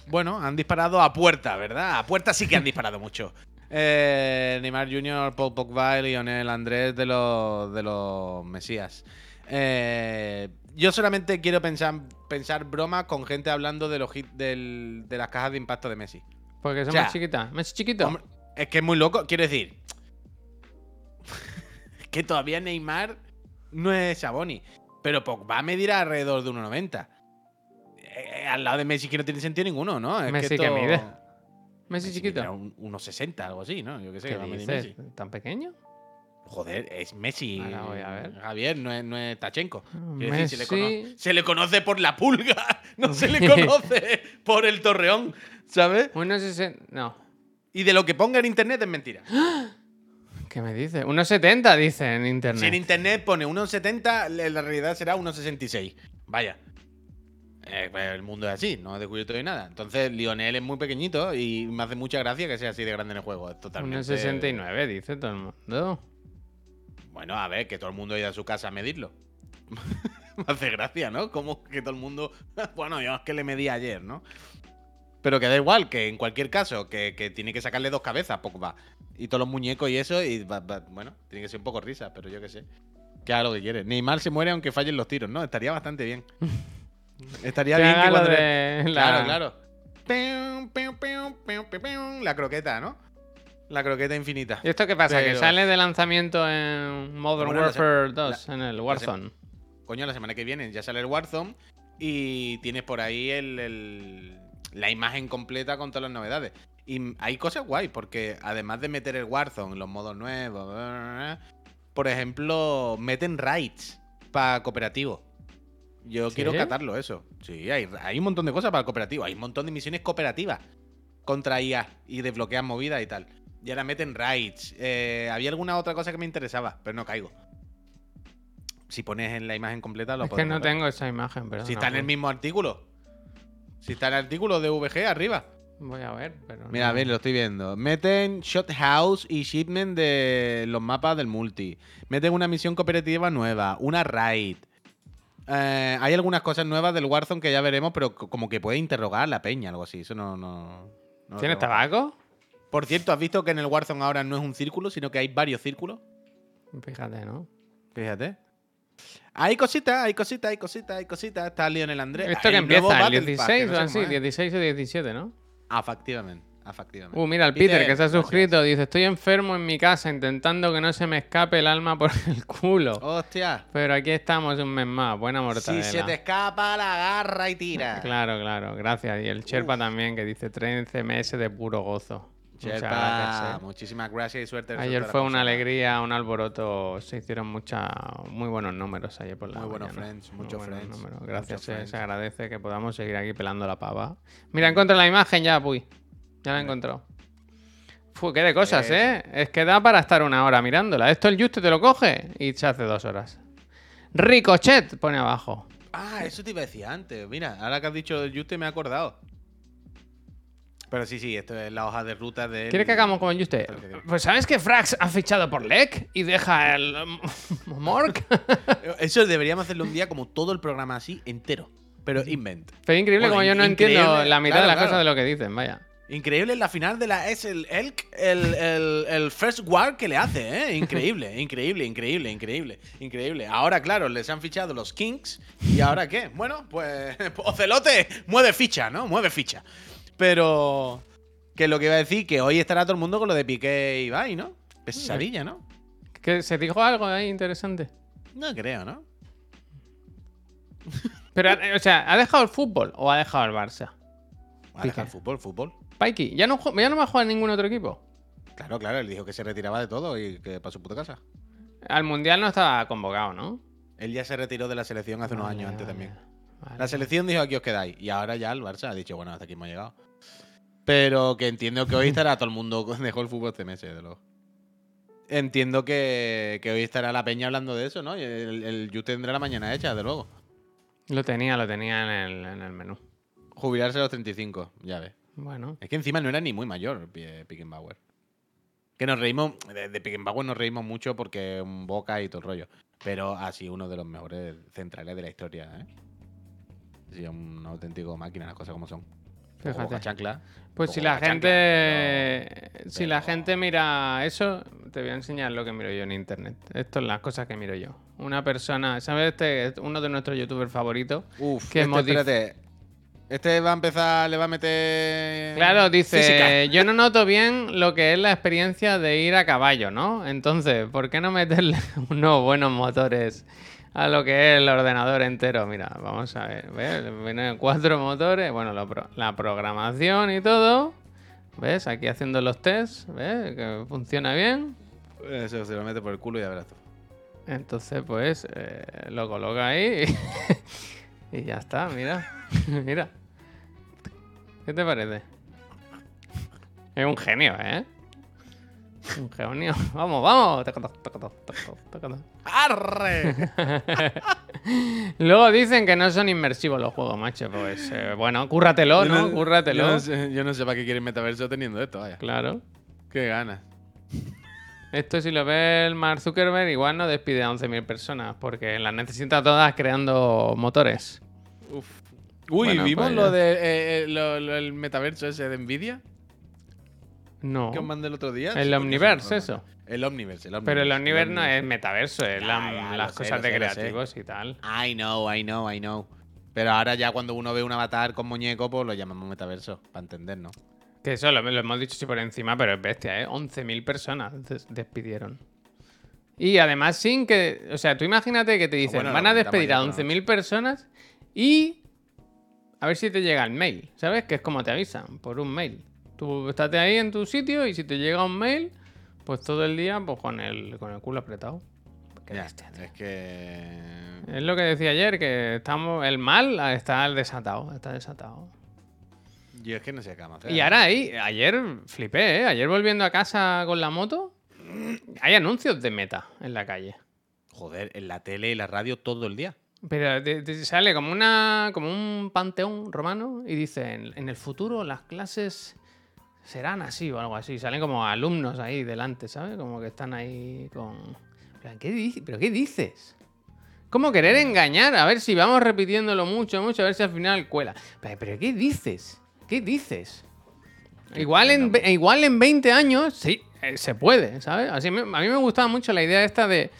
bueno, han disparado a puerta, ¿verdad? A puerta sí que han disparado mucho. Eh, Neymar Jr., Paul Pogba y Lionel Andrés de los, de los Mesías. Eh, yo solamente quiero pensar, pensar bromas con gente hablando de, los hit- del- de las cajas de impacto de Messi. Porque son O sea, más chiquitas. ¿Messi chiquito? Hombre, es que es muy loco. Quiero decir, que todavía Neymar no es Saboni. Pero Pogba medirá alrededor de 1,90. Eh, al lado de Messi que no tiene sentido ninguno, ¿no? Es ¿Messi que qué esto- mide? Messi Messi chiquito. medirá un- 1,60, algo así, ¿no? Yo qué sé, ¿Qué que va a medir dices? Messi. ¿Tan pequeño? Joder, es Messi. Ahora voy a ver. Javier, no es, no es Tachenko. Quiero decir, se, le Messi. conoce, se le conoce por la pulga, no se le conoce por el torreón, ¿sabes? Unos sesen- No. Y de lo que ponga en internet es mentira. ¿Qué me dice? Unos 70 dice en internet. Si en internet pone 1,70, la realidad será 1,66. Vaya. Eh, pues el mundo es así, no he descubierto hoy nada. Entonces, Lionel es muy pequeñito y me hace mucha gracia que sea así de grande en el juego. Es totalmente. Unos 69 dice todo el mundo. Bueno, a ver, que todo el mundo ha ido a su casa a medirlo. me hace gracia, ¿no? Como que todo el mundo. bueno, yo es que le medí ayer, ¿no? Pero que da igual, que en cualquier caso, que, que tiene que sacarle dos cabezas, Pogba. Y todos los muñecos y eso, y va- va- bueno, tiene que ser un poco risa, pero yo qué sé. Que haga lo que quiere. Neymar se muere aunque fallen los tiros, ¿no? Estaría bastante bien. Estaría bien que cuando le- de la- Claro, claro. La croqueta, ¿no? La croqueta infinita. ¿Y esto qué pasa? Que sale de lanzamiento en Modern Bueno, Warfare 2, la- en el Warzone. Coño, la semana que viene ya sale el Warzone y tienes por ahí el, el- la imagen completa con todas las novedades. Y hay cosas guay, porque además de meter el Warzone en los modos nuevos, por ejemplo, meten raids para cooperativo. Yo ¿Sí? quiero catarlo eso. Sí, hay, hay un montón de cosas para el cooperativo. Hay un montón de misiones cooperativas contra IA y desbloquean movidas y tal. Y ahora meten raids. Eh, había alguna otra cosa que me interesaba, pero no caigo. Si pones en la imagen completa, lo Es que no ver. tengo esa imagen, pero. Si está en el mismo artículo. Si está el artículo de VG arriba. Voy a ver, pero. Mira, a no. ver, lo estoy viendo. Meten Shot House y Shipment de los mapas del multi. Meten una misión cooperativa nueva, una raid. Eh, hay algunas cosas nuevas del Warzone que ya veremos, pero co- como que puede interrogar a la peña, algo así. Eso no. no, no ¿Tienes tabaco? Por cierto, ¿has visto que en el Warzone ahora no es un círculo, sino que hay varios círculos? Fíjate, ¿no? Fíjate. Hay cositas, hay cositas, hay cositas, hay cositas. Está Lionel Andrés. ¿Esto que empieza? ¿El Battle Pass, que 16 no o así? cómo es. 16 o 17, ¿no? Afectivamente, afectivamente. Uh, mira, el Peter, que se ha gracias. suscrito, dice: Estoy enfermo en mi casa intentando que no se me escape el alma por el culo. Hostia. Pero aquí estamos un mes más. Buena Si mortadela. se te escapa, la agarra y tira. Claro, claro, gracias. Y el Sherpa también, que dice 13 meses de puro gozo. Muchas Sherpa, gracias. eh. muchísimas gracias y suerte. Ayer fue una alegría, un alboroto. Se hicieron mucha, muy buenos números ayer por la Muy buenos friends, muchos friends, números. Gracias, se, friends. se agradece que podamos seguir aquí pelando la pava. Mira, encontré la imagen ya, Puy. Ya la he encontrado. Fu, qué de cosas, Eso. ¿eh? Es que da para estar una hora mirándola. Esto el Juste te lo coge y se hace dos horas. Ricochet pone abajo. Ah, eso te iba a decir antes. Mira, ahora que has dicho el Juste me he acordado. Pero sí, sí, esto es la hoja de ruta de. ¿Quieres que hagamos como Juste? Pues ¿sabes que Frax ha fichado por Lec y deja el um, Mork? Eso deberíamos hacerlo un día como todo el programa así, entero. Pero invent. Pero increíble Bueno, como yo no entiendo la mitad Claro, de las claro. cosas de lo que dicen, vaya. Increíble la final de la. Es el Elk, el, el, el first war que le hace, ¿eh? Increíble, increíble, increíble, increíble, increíble. Ahora, claro, les han fichado los Kings. ¿Y ahora qué? Bueno, pues. Ocelote mueve ficha, ¿no? Mueve ficha. Pero. Que lo que iba a decir, que hoy estará todo el mundo con lo de Piqué y Ibai, ¿no? Pesadilla, ¿no? ¿Que ¿Se dijo algo ahí interesante? No creo, ¿no? Pero, o sea, ¿ha dejado el fútbol o ha dejado el Barça? Va a Piqué. dejar fútbol, fútbol. Paiki, ¿ya no, ya no va a jugar en ningún otro equipo? Claro, claro, él dijo que se retiraba de todo y que para su puta casa. Al Mundial no estaba convocado, ¿no? Él ya se retiró de la selección hace unos Vale, años antes vale, también. vale. La selección dijo aquí os quedáis. Y ahora ya el Barça ha dicho, bueno, hasta aquí hemos llegado. Pero que entiendo que hoy estará todo el mundo. Dejó el fútbol este mes, desde luego. Entiendo que, que hoy estará la peña hablando de eso, ¿no? Y el, el You tendrá la mañana hecha, desde luego. Lo tenía, lo tenía en el, en el menú. Jubilarse a los 35, ya ves. Bueno, Es que encima no era ni muy mayor Pi- Pickenbauer. Que nos reímos, de, de Pickenbauer nos reímos mucho porque un boca y todo el rollo. Pero ha sido uno de los mejores centrales de la historia, ¿eh? Ha sido un auténtico máquina, las cosas como son. Fíjate. chancla. Pues si la chancla, gente. pero- Si la gente mira eso, te voy a enseñar lo que miro yo en internet. Esto es las cosas que miro yo. Una persona, ¿sabes? Este uno de nuestros youtubers favoritos. Uf, que este, espérate. Este va a empezar, le va a meter. Claro, dice, física. yo no noto bien lo que es la experiencia de ir a caballo, ¿no? Entonces, ¿por qué no meterle unos buenos motores a lo que es el ordenador entero? Mira, vamos a ver, ¿ves? Vienen cuatro motores, bueno, la, pro- la programación y todo. ¿Ves? Aquí haciendo los tests, ¿ves? Que funciona bien. Eso se lo mete por el culo y tú. Entonces, pues, eh, lo coloca ahí y, y ya está, mira. mira. ¿Qué te parece? Es un genio, ¿eh? Un genio. Vamos, vamos. ¡Arre! Luego dicen que no son inmersivos los juegos, macho. Pues eh, bueno, cúrratelo, Yo ¿no? Cúrratelo. Yo no, sé, yo no sé para qué quieren metaverso teniendo esto, vaya. Claro. Qué ganas. Esto si lo ve el Mark Zuckerberg, igual no despide a 11.000 personas, porque las necesita todas creando motores. Uf. Uy, Bueno, ¿vimos pues lo ya. de eh, eh, lo- lo- el metaverso ese de Nvidia? No. Que os mandé el otro día. El Sí, Omniverse, no, eso. El Omniverse, el Omniverse. Pero el Omniverse no es metaverso, es Ya, la- ya, las sé, cosas de sé. creativos y tal. I know, I know, I know. Pero ahora ya cuando uno ve un avatar con muñeco, pues lo llamamos metaverso, para entendernos. Que eso lo, lo hemos dicho sí por encima, pero es bestia, ¿eh? 11.000 personas des- despidieron. Y además sin que... O sea, tú imagínate que te dicen, bueno, van a despedir a por la 11.000 personas y... A ver si te llega el mail, ¿sabes? Que es como te avisan, por un mail. Tú estate ahí en tu sitio y si te llega un mail, pues todo el día pues con el, con el culo apretado. Ya, es que. Es lo que decía ayer, que estamos el mal está desatado, está desatado. Yo es que no sé qué hacer. Y ahora ahí, ayer flipé, ¿eh? Ayer volviendo a casa con la moto, hay anuncios de meta en la calle. Joder, en la tele y la radio todo el día. Pero te- te sale como una como un panteón romano y dice, en, en el futuro las clases serán así o algo así. Salen como alumnos ahí delante, ¿sabes? Como que están ahí con... ¿Pero qué dices? ¿Cómo querer engañar? A ver si vamos repitiéndolo mucho, mucho, a ver si al final cuela. Pero, pero ¿qué dices? ¿Qué dices? Igual en, igual en 20 años, sí, eh, se puede, ¿sabes? Así a mí me gustaba mucho la idea esta de,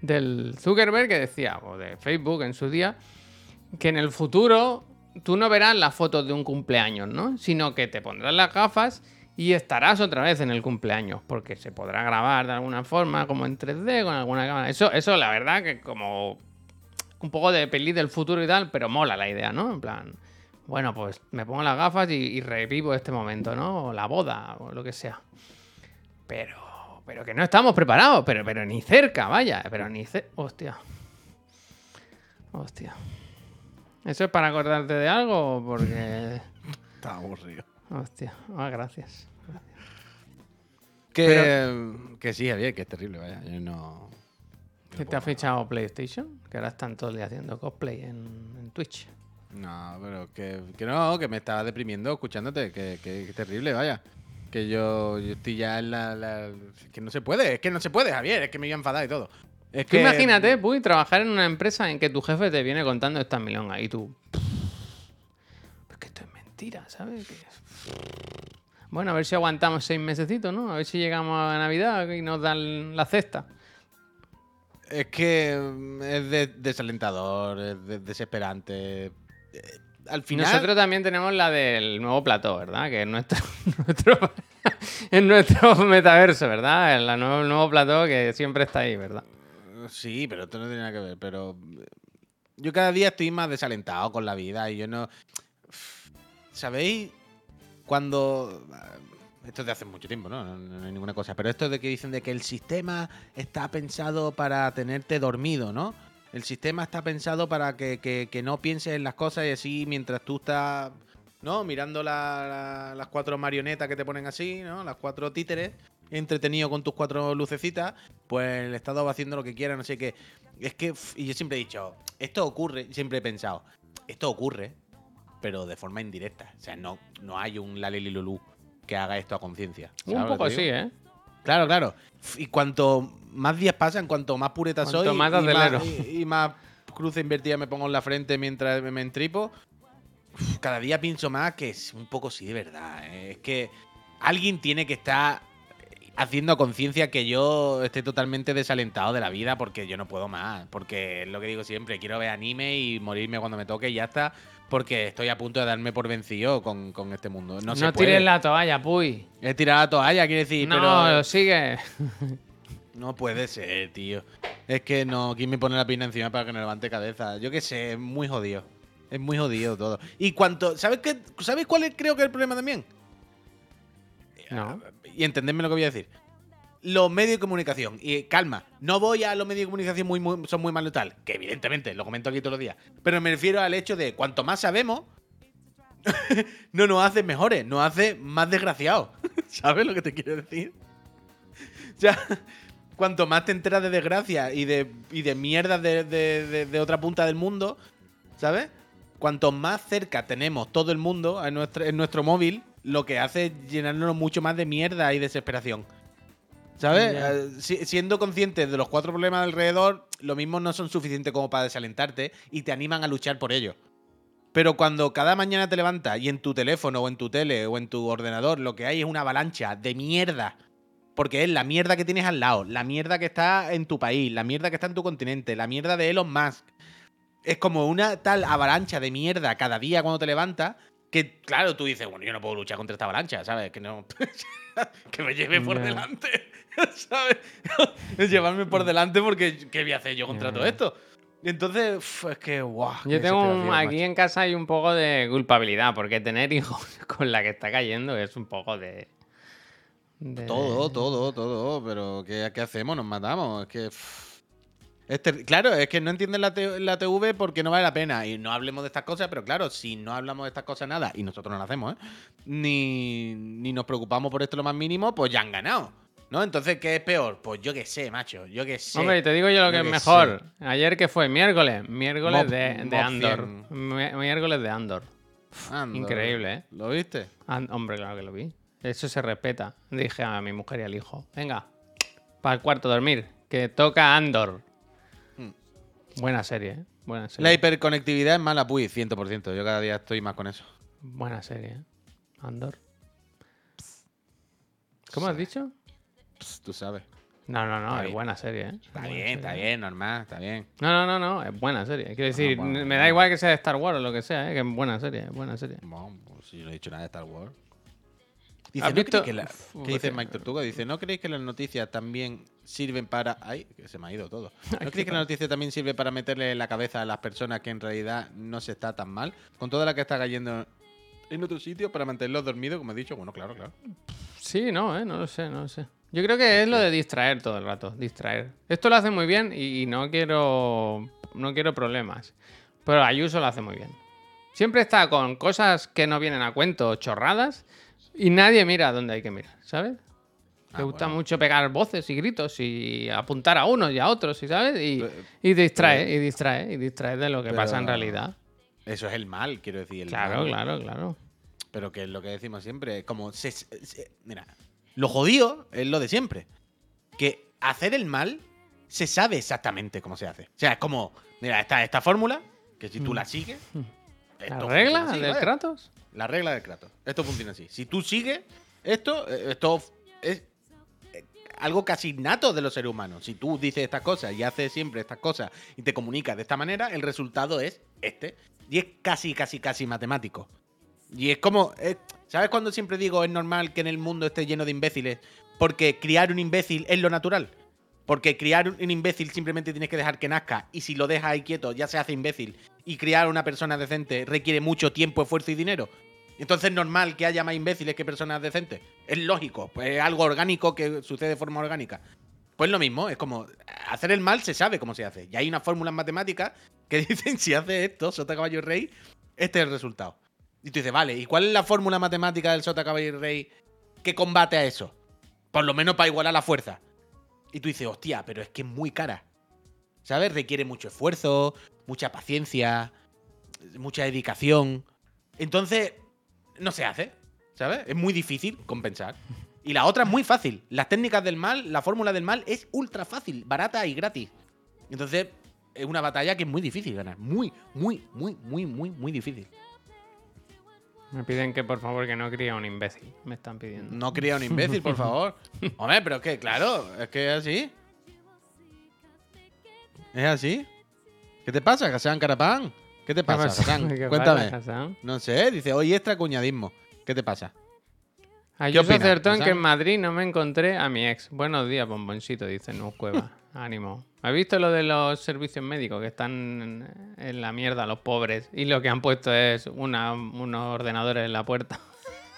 del Zuckerberg que decía, o de Facebook en su día, que en el futuro tú no verás las fotos de un cumpleaños, ¿no? Sino que te pondrás las gafas y estarás otra vez en el cumpleaños, porque se podrá grabar de alguna forma, como en 3D, con alguna cámara. Eso, eso la verdad que como un poco de peli del futuro y tal, pero mola la idea, ¿no? En plan, bueno, pues me pongo las gafas y, y revivo este momento, ¿no? O la boda, o lo que sea. Pero, pero que no estamos preparados, pero, pero ni cerca, vaya, pero ni cerca. Hostia. Hostia. ¿Eso es para acordarte de algo? o Porque. Está aburrido. Hostia. Ah, gracias. Que, que sí, Javier, que es terrible, vaya. Yo no. ¿Qué te ha fichado PlayStation? Que ahora están todo el día haciendo cosplay en, en Twitch. No, pero que, que no, que me estaba deprimiendo escuchándote, que, que, que terrible, vaya. Que yo, yo estoy ya en la, la- Que no se puede, es que no se puede, Javier, es que me voy a enfadar y todo. Es que. imagínate, Puy, trabajar en una empresa en que tu jefe te viene contando estas milongas y tú. Es que esto es mentira, ¿sabes? Que- Bueno, a ver si aguantamos seis mesecitos, ¿no? A ver si llegamos a Navidad y nos dan la cesta. Es que mm, es de- desalentador, es de- desesperante. Eh, Al final. Nosotros también tenemos la del nuevo plató, ¿verdad? Que es nuestro, nuestro, es nuestro metaverso, ¿verdad? El nuevo, el nuevo plató que siempre está ahí, ¿verdad? Sí, pero esto no tiene nada que ver. Pero eh, yo cada día estoy más desalentado con la vida y yo no. ¿Sabéis? Cuando. Esto es de hace mucho tiempo, ¿no? No, hay ninguna cosa. Pero esto de que dicen de que el sistema está pensado para tenerte dormido, ¿no? El sistema está pensado para que, que- no pienses en las cosas y así mientras tú estás, ¿no? Mirando la- la- las cuatro marionetas que te ponen así, ¿no? Las cuatro títeres, entretenido con tus cuatro lucecitas, pues el Estado va haciendo lo que quiera, no sé qué. Es que, y yo siempre he dicho, esto ocurre, siempre he pensado, esto ocurre, pero de forma indirecta. O sea, no, no hay un Laleli Lulú que haga esto a conciencia. ¿sabes Un poco te sí, digo? ¿eh? Claro, claro. Y cuanto más días pasan, cuanto más pureta Cuanto soy más y, acelero. y, y más cruce invertida me pongo en la frente mientras me, entripo, cada día pienso más que es un poco sí de verdad. ¿eh? Es que alguien tiene que estar haciendo conciencia que yo esté totalmente desalentado de la vida porque yo no puedo más. Porque es lo que digo siempre, quiero ver anime y morirme cuando me toque y ya está. Porque estoy a punto de darme por vencido con, con este mundo. No, No, se puede. tires la toalla, Puy. He tirado la toalla, quiere decir, no, pero... sigue. No puede ser, tío. Es que no, ¿quién me pone la pina encima para que no levante cabeza? Yo qué sé, es muy jodido. Es muy jodido todo. Y cuanto. ¿Sabes qué? ¿Sabes cuál es, creo que es el problema también? No. Y entendedme lo que voy a decir. Los medios de comunicación. Y calma, no voy a los medios de comunicación muy, muy- son muy malos tal. Que evidentemente, lo comento aquí todos los días. Pero me refiero al hecho de cuanto más sabemos, no nos hace mejores, nos hace más desgraciados. ¿Sabes lo que te quiero decir? O sea, cuanto más te enteras de desgracia y de, y de mierda de- de- de otra punta del mundo, ¿sabes? Cuanto más cerca tenemos todo el mundo en nuestro, en nuestro móvil, lo que hace es llenarnos mucho más de mierda y desesperación. ¿Sabes? Eh, si- siendo conscientes de los cuatro problemas alrededor, lo mismo no son suficientes como para desalentarte y te animan a luchar por ello. Pero cuando cada mañana te levantas y en tu teléfono o en tu tele o en tu ordenador lo que hay es una avalancha de mierda, porque es la mierda que tienes al lado, la mierda que está en tu país, la mierda que está en tu continente, la mierda de Elon Musk. Es como una tal avalancha de mierda cada día cuando te levantas que, claro, tú dices, bueno, yo no puedo luchar contra esta avalancha, ¿sabes? Que no. que me lleve por delante, ¿sabes? Llevarme por delante porque, ¿qué voy a hacer yo contra todo esto? Y entonces, uf, es que, guau. qué Yo tengo un- aquí macho. en casa hay un poco de culpabilidad, porque tener hijos con la que está cayendo es un poco de. de- Todo, todo, todo. Pero ¿qué, qué hacemos? Nos matamos. Es que. Claro, es que no entienden la, TV porque no vale la pena. Y no hablemos de estas cosas, pero claro, si no hablamos de estas cosas nada, y nosotros no lo hacemos, ¿eh? Ni, ni nos preocupamos por esto lo más mínimo, pues ya han ganado. ¿No? Entonces, ¿qué es peor? Pues yo qué sé, macho. Yo qué sé. Hombre, y te digo yo lo que es mejor. Ayer que fue miércoles, miércoles Mob- de, de Andor. 100. Mi- Miércoles de Andor. Increíble, ¿eh? ¿Lo viste? Hombre, claro que lo vi. Eso se respeta. Dije a mi mujer y al hijo, venga, para el cuarto dormir, que toca Andor. Buena serie, ¿eh? Buena serie. La hiperconectividad es mala, puy, 100%. Yo cada día estoy más con eso. Buena serie, ¿eh? Andor. ¿Cómo has dicho? Pss, tú sabes. No, no, no, Está es bien. buena serie, ¿eh? Está bien, está bien, normal, está bien. No, no, no, no, es buena serie. Quiero decir, bueno, me da igual que sea de Star Wars o lo que sea, ¿eh? que es buena serie, es buena serie. Bueno, pues si yo no he dicho nada de Star Wars. Dice, ¿Has ¿no visto- creéis que la- Uf, ¿Qué dice hostia. Mike Tortuga? Dice, ¿no creéis que las noticias también sirven para... Ay, que se me ha ido todo. ¿No creéis que la noticia también sirve para meterle en la cabeza a las personas que en realidad no se está tan mal? Con toda la que está cayendo en otro sitio para mantenerlos dormidos, como he dicho. Bueno, claro, claro. Sí, no, ¿eh? No lo sé, no lo sé. Yo creo que es lo de distraer todo el rato, distraer. Esto lo hace muy bien y, y no quiero no quiero problemas. Pero Ayuso lo hace muy bien. Siempre está con cosas que no vienen a cuento, chorradas, y nadie mira dónde hay que mirar, ¿sabes? Ah, Le gusta bueno. mucho pegar voces y gritos y apuntar a unos y a otros, ¿y ¿sabes? Y, Pero- y distrae, y distrae, y distrae de lo que pasa en realidad. Eso es el mal, quiero decir. el Claro, mal. claro, claro. Pero que es lo que decimos siempre. Como se, se- mira, lo jodido es lo de siempre. Que hacer el mal se sabe exactamente cómo se hace. O sea, es como, mira, está esta fórmula, que si tú la sigues. Mm. ¿La regla así, del vaya. Kratos? La regla del Kratos. Esto funciona así. Si tú sigues esto, eh, esto es algo casi innato de los seres humanos. Si tú dices estas cosas y haces siempre estas cosas y te comunicas de esta manera, el resultado es este. Y es casi, casi, casi matemático. Y es como, eh, ¿sabes cuando siempre digo es normal que en el mundo esté lleno de imbéciles? Porque criar un imbécil es lo natural. Porque criar un imbécil simplemente tienes que dejar que nazca y si lo dejas ahí quieto ya se hace imbécil. Y criar una persona decente requiere mucho tiempo, esfuerzo y dinero. Entonces es normal que haya más imbéciles que personas decentes. Es lógico, pues es algo orgánico que sucede de forma orgánica. Pues lo mismo, es como hacer el mal se sabe cómo se hace. Y hay unas fórmulas matemáticas que dicen si haces esto, sota caballo rey, este es el resultado. Y tú dices, vale, ¿y cuál es la fórmula matemática del sota caballo rey que combate a eso? Por lo menos para igualar la fuerza. Y tú dices, hostia, pero es que es muy cara. ¿Sabes? Requiere mucho esfuerzo, mucha paciencia, mucha dedicación. Entonces, no se hace. ¿Sabes? Es muy difícil compensar. Y la otra es muy fácil. Las técnicas del mal, la fórmula del mal es ultra fácil, barata y gratis. Entonces, es una batalla que es muy difícil ganar. Muy, muy, muy, muy, muy, muy difícil. Me piden que por favor que no críe un imbécil. Me están pidiendo. No cría un imbécil, por favor. Hombre, pero es que, claro, es que es así. ¿Es así? ¿Qué te pasa, Hassan Carapán? ¿Qué te pasa? Hassan? ¿Qué Cuéntame. pasa, Hassan? No sé, dice, hoy extra cuñadismo. ¿Qué te pasa? Ayuso opinas, acertó en que en Madrid no me encontré a mi ex. Buenos días, bomboncito, dice Nus Cueva. Ánimo. ¿Has visto lo de los servicios médicos que están en, la mierda, los pobres? Y lo que han puesto es una- unos ordenadores en la puerta.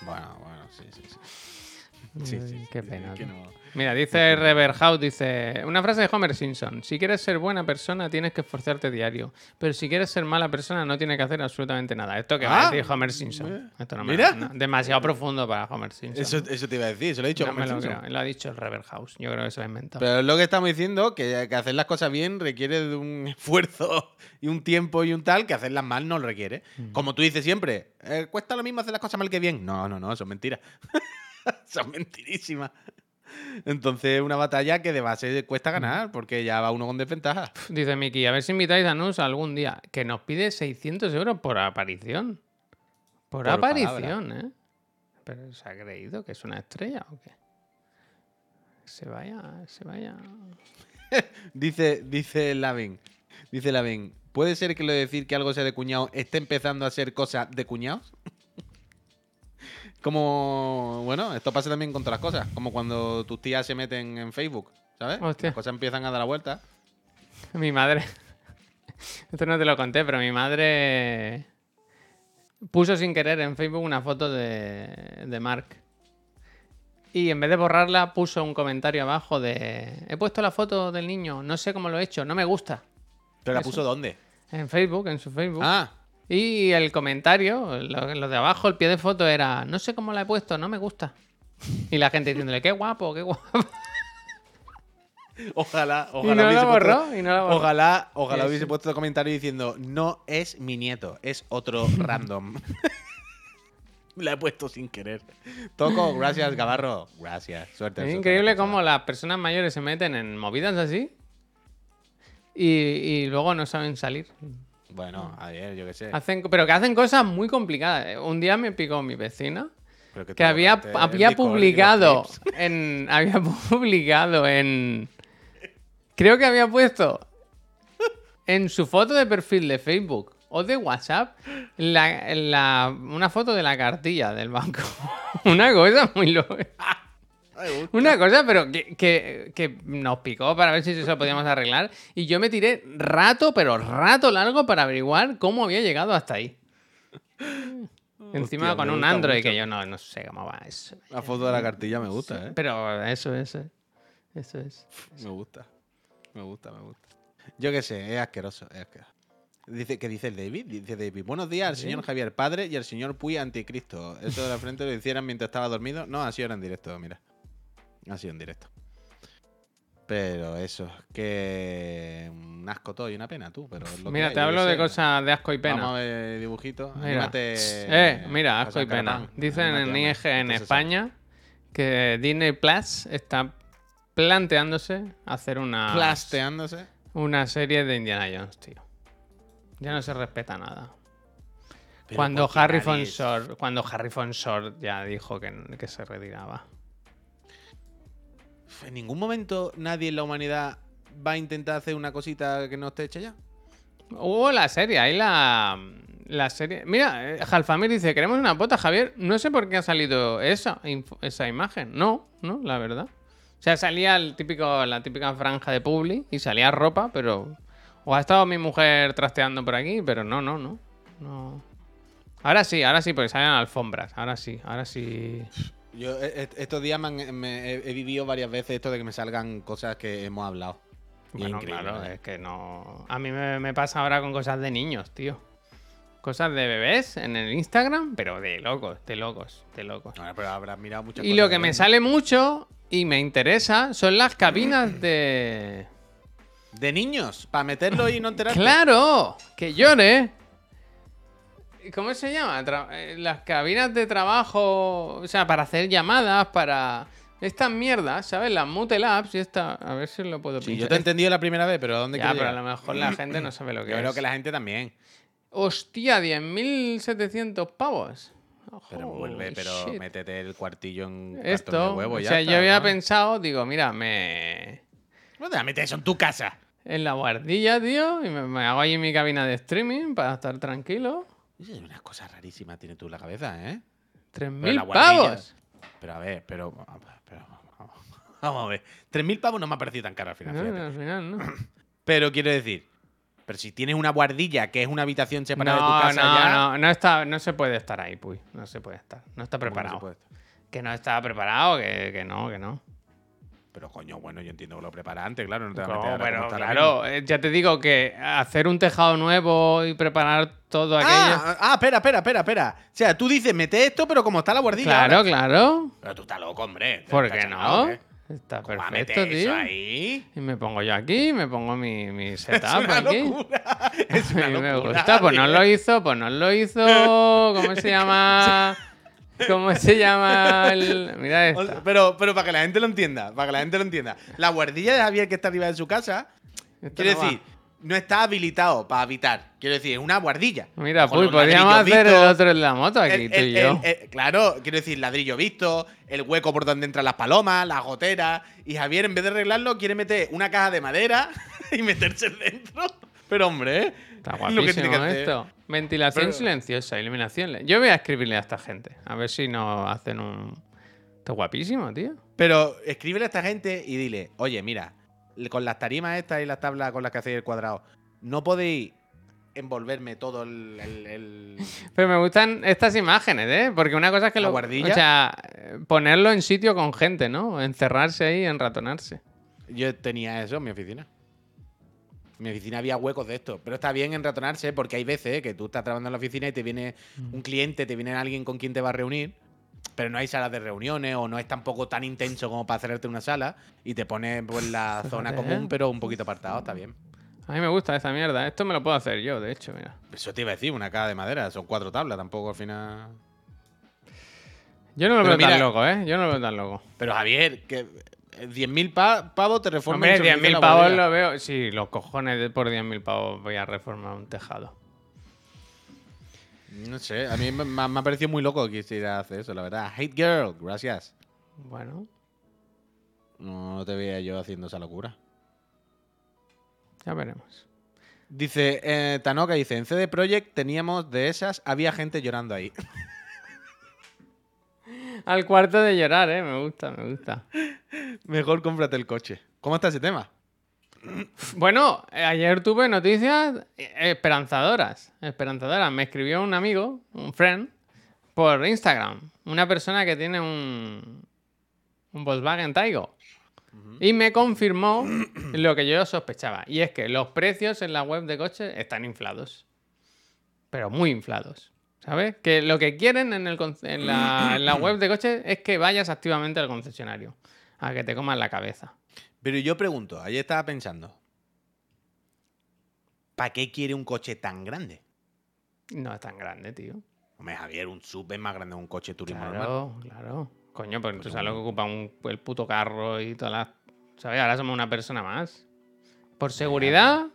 Bueno, bueno, sí, sí, sí. Sí, sí, Ay, Qué pena. que no- Mira, dice Reverhouse, dice... Una frase de Homer Simpson. Si quieres ser buena persona, tienes que esforzarte diario. Pero si quieres ser mala persona, no tienes que hacer absolutamente nada. Esto que va a Ah, decir Homer Simpson. Esto no me Mira. no, demasiado profundo para Homer Simpson. Eso, eso te iba a decir, eso lo he dicho no Homer me lo Simpson. creo. Lo ha dicho el Reverhouse. Yo creo que se lo ha inventado. Pero es lo que estamos diciendo, que, que hacer las cosas bien requiere de un esfuerzo y un tiempo y un tal, que hacerlas mal no lo requiere. Mm. Como tú dices siempre, eh, cuesta lo mismo hacer las cosas mal que bien. No, no, no, eso es mentira. son mentirísimas. Entonces, una batalla que de base cuesta ganar, porque ya va uno con desventaja. Dice Miki, a ver si invitáis a Nus algún día. Que nos pide 600 euros por aparición. Por, Por aparición, ¿eh? Pero ¿se ha creído que es una estrella o qué? Se vaya, se vaya. Dice, dice Lavin, dice Lavin, ¿puede ser que lo de decir que algo sea de cuñado esté empezando a ser cosa de cuñados? Como, bueno, esto pasa también con todas las cosas, como cuando tus tías se meten en Facebook, ¿sabes? Hostia. Las cosas empiezan a dar la vuelta. Mi madre. Esto no te lo conté, pero mi madre puso sin querer en Facebook una foto de, de Mark. Y en vez de borrarla, puso un comentario abajo de. He puesto la foto del niño, no sé cómo lo he hecho, no me gusta. ¿Pero la Eso. puso dónde? En Facebook, en su Facebook. Ah, Y el comentario, lo, lo de abajo, el pie de foto era, no sé cómo la he puesto, no me gusta. Y la gente diciéndole, qué guapo, qué guapo. Ojalá, Y ojalá no hubiese lo puesto- borró, y no lo borró. Ojalá, ojalá Sí, hubiese sí. puesto comentario diciendo, no es mi nieto, es otro random. La he puesto sin querer. Toco, gracias, Gavarro. Gracias, suerte. Es increíble suerte. cómo las personas mayores se meten en movidas así y, y luego no saben salir. Bueno, a ver, yo qué sé. Hacen, pero que hacen cosas muy complicadas. Un día me picó mi vecina tú que había, había publicado en. Había publicado en. Creo que había puesto en su foto de perfil de Facebook o de WhatsApp la, la- una foto de la cartilla del banco. una cosa muy loca. Una cosa, pero que, que- que nos picó para ver si eso lo podíamos arreglar. Y yo me tiré rato, pero rato largo para averiguar cómo había llegado hasta ahí. Encima Hostia, con un Android mucho. que yo no, no sé cómo va eso. La foto de la cartilla me gusta, ¿eh? Pero eso, eso. Eso es. Me gusta. Me gusta, me gusta. Yo qué sé, es asqueroso, es asqueroso. Dice, ¿Qué dice el David? Dice David, buenos días al señor Javier Padre y al señor Puy Anticristo. Eso de la frente lo hicieran mientras estaba dormido. No, ha sido en directo, mira. Ha sido en directo. Pero eso, que un asco todo y una pena tú, pero es lo que Mira, hay, te hablo de sé. cosas de asco y Vamos a pena. ver dibujitos. Mira. Anímate, Eh, mira, asco y pena. Dicen en Anímate, hombre, IEG en España que Disney Plus está planteándose hacer una. Plasteándose. Una serie de Indiana Jones, tío. Ya no se respeta nada. Pero Cuando nadie- Sword, cuando Harrison Sword ya dijo que, que se retiraba. En ningún momento nadie en la humanidad va a intentar hacer una cosita que no esté hecha ya. Hubo la serie, ahí la, la serie. Mira, eh, Jalfamir dice, queremos una pota, Javier. No sé por qué ha salido esa, esa imagen. No, no, la verdad. O sea, salía el típico, la típica franja de Publi y salía ropa, pero... O ha estado mi mujer trasteando por aquí, pero no, no, no. no. Ahora sí, ahora sí, porque salen alfombras. Ahora sí, ahora sí. Yo eh, eh, estos días me he, vivido varias veces esto de que me salgan cosas que hemos hablado. Bueno, claro, ¿eh? es que no. A mí me, me pasa ahora con cosas de niños, tío. Cosas de bebés en el Instagram, pero de locos, de locos, de locos. Bueno, pero habrás mirado muchas Y cosas lo que me sale mucho y me interesa son las cabinas de. De niños, para meterlo y no enterarte. ¡Claro! ¡Que llore! ¿Cómo se llama? Tra- eh, las cabinas de trabajo. O sea, para hacer llamadas, para. Estas mierdas, ¿sabes? Las Mute Labs y esta. A ver si lo puedo Sí, pinchar. yo te he entendido la primera vez, pero ¿dónde Ya, pero a lo mejor la gente no sabe lo que Yo es. creo que la gente también. Hostia, 10.700 pavos. Pero Holy vuelve, pero shit. métete el cuartillo en cartón Esto, de huevo o sea, está, yo había ¿no? pensado, digo, mira, me. No te vas a meter eso en tu casa. En la guardilla, tío, y me, me hago ahí mi cabina de streaming para estar tranquilo. Es unas cosas rarísimas tienes tú en la cabeza, ¿eh? ¡Tres mil pavos! Pero a ver, pero. pero vamos, a ver. 3.000 pavos no me ha parecido tan caro al final. No, fíjate. no, al final, no. Pero quiero decir, pero si tienes una guardilla que es una habitación separada de tu No, casa no, ya. no, no, está, no se puede estar ahí, puy. No se puede estar. No está ¿cómo no preparado. puede? Que no está preparado, que, que no, que no. Pero coño, bueno, yo entiendo que lo prepara antes, claro. No te vas a No, meter ahora pero claro, eh, ya te digo que hacer un tejado nuevo y preparar todo aquello. Ah, ah, espera, espera, espera, espera. O sea, tú dices, mete esto, pero como está la guardilla. claro, ahora. claro. Pero tú estás loco, hombre. ¿Por ¿Estás qué no? qué? Está ¿Cómo vas a perfecto, tío. ahí? Y me pongo yo aquí, me pongo mi, mi Es setup una aquí. locura. Es A una mí me locura, gusta, pues no tío. lo hizo, pues no lo hizo. ¿Cómo se llama? ¿Cómo se llama el.? Mira O esta. sea, Pero, pero para que la gente lo entienda, para que la gente lo entienda. La guardilla de Javier que está arriba de su casa, quiere no decir, no está habilitado para habitar. Quiero decir, es una guardilla. Mira, pues los podríamos hacer el otro en la moto aquí, el- tú y yo. el- claro, quiero decir, ladrillo visto, el hueco por donde entran las palomas, las goteras. Y Javier, en vez de arreglarlo, quiere meter una caja de madera y meterse dentro. Pero hombre, ¿eh? Está Es lo que tiene guapísimo hacer. esto. Ventilación Pero- silenciosa, iluminación. Yo voy a escribirle a esta gente. A ver si nos hacen un. Está guapísimo, tío. Pero escríbele a esta gente y dile, oye, mira, con las tarimas estas y las tablas con las que hacéis el cuadrado, no podéis envolverme todo el. el- el- Pero me gustan estas imágenes, ¿eh? Porque una cosa es que ¿La lo. guardilla? O sea, eh, ponerlo en sitio con gente, ¿no? Encerrarse ahí y enratonarse. Yo tenía eso en mi oficina. En mi oficina había huecos de esto. Pero está bien enratonarse porque hay veces que tú estás trabajando en la oficina y te viene Mm. un cliente, te viene alguien con quien te va a reunir. pero no hay salas de reuniones o no es tampoco tan intenso como para hacerte una sala y te pones pues la zona Fíjate, común, ¿eh? pero un poquito apartado, está bien. A mí me gusta esa mierda. Esto me lo puedo hacer yo, de hecho, mira. Eso te iba a decir, una caja de madera, son cuatro tablas, tampoco al final. Yo no lo Pero veo tan loco, ¿eh? Yo no lo veo tan loco. Pero Javier, que eh, 10.000 pa- pavos te reforman Hombre, el servicio de 10.000 la pavos lo veo. Sí, los cojones de- por 10.000 pavos voy a reformar un tejado. No sé, a mí me, me ha- parecido muy loco que quisiera hacer eso, la verdad. Hate Girl, gracias. Bueno, No te veía yo haciendo esa locura. ya veremos. Dice, eh, Tanoka dice, en CD Projekt teníamos de esas, había gente llorando ahí. Al cuarto de llorar, ¿eh? Me gusta, me gusta. Mejor cómprate el coche. ¿Cómo está ese tema? Bueno, ayer tuve noticias esperanzadoras. Esperanzadoras. Me escribió un amigo, un friend, por Instagram. Una persona que tiene un, un Volkswagen Taigo. Y me confirmó lo que yo sospechaba. Y es que los precios en la web de coches están inflados. Pero muy inflados. ¿Sabes? Que lo que quieren en, el con- en la, en la web de coches es que vayas activamente al concesionario. A que te coman la cabeza. Pero yo pregunto, ayer estaba pensando, ¿para qué quiere un coche tan grande? No es tan grande, tío. Hombre, Javier, un sub es más grande que un coche turismo normal. Claro, claro. Coño, pues tú sabes lo que ocupa un- el puto carro y todas las. ¿Sabes? Ahora somos una persona más. Por seguridad,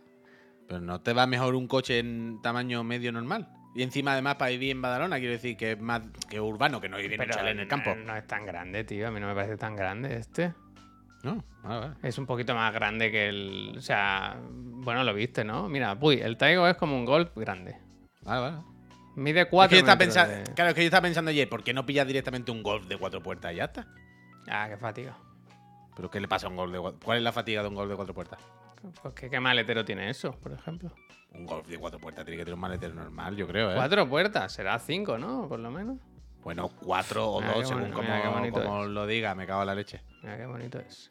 Pero no te va mejor un coche en tamaño medio normal. Y encima, además, para vivir en Badalona, quiero decir que es más que urbano, que no vivir en un pero chalet en el campo. No, no es tan grande, tío. A mí no me parece tan grande este. No, vale, vale. Es un poquito más grande que el. O sea, bueno, lo viste, ¿no? Mira, uy, el Taigo es como un Golf grande. Vale, vale. Mide Es que 4 yo estaba metros. pensando, de- Claro, es que yo estaba pensando ayer, ¿por qué no pillas directamente un Golf de cuatro puertas y ya está? Ah, qué fatiga. ¿Pero qué le pasa a un Golf de cuatro ¿Cuál es la fatiga de un Golf de cuatro puertas? Pues ¿qué, qué maletero tiene eso, por ejemplo? Un Golf de cuatro puertas tiene que tener un maletero normal, yo creo, ¿eh? Cuatro puertas, será cinco, ¿no? Por lo menos. Bueno, cuatro o Mira dos, según bueno, como, mira lo diga, me cago en la leche. Mira qué bonito es.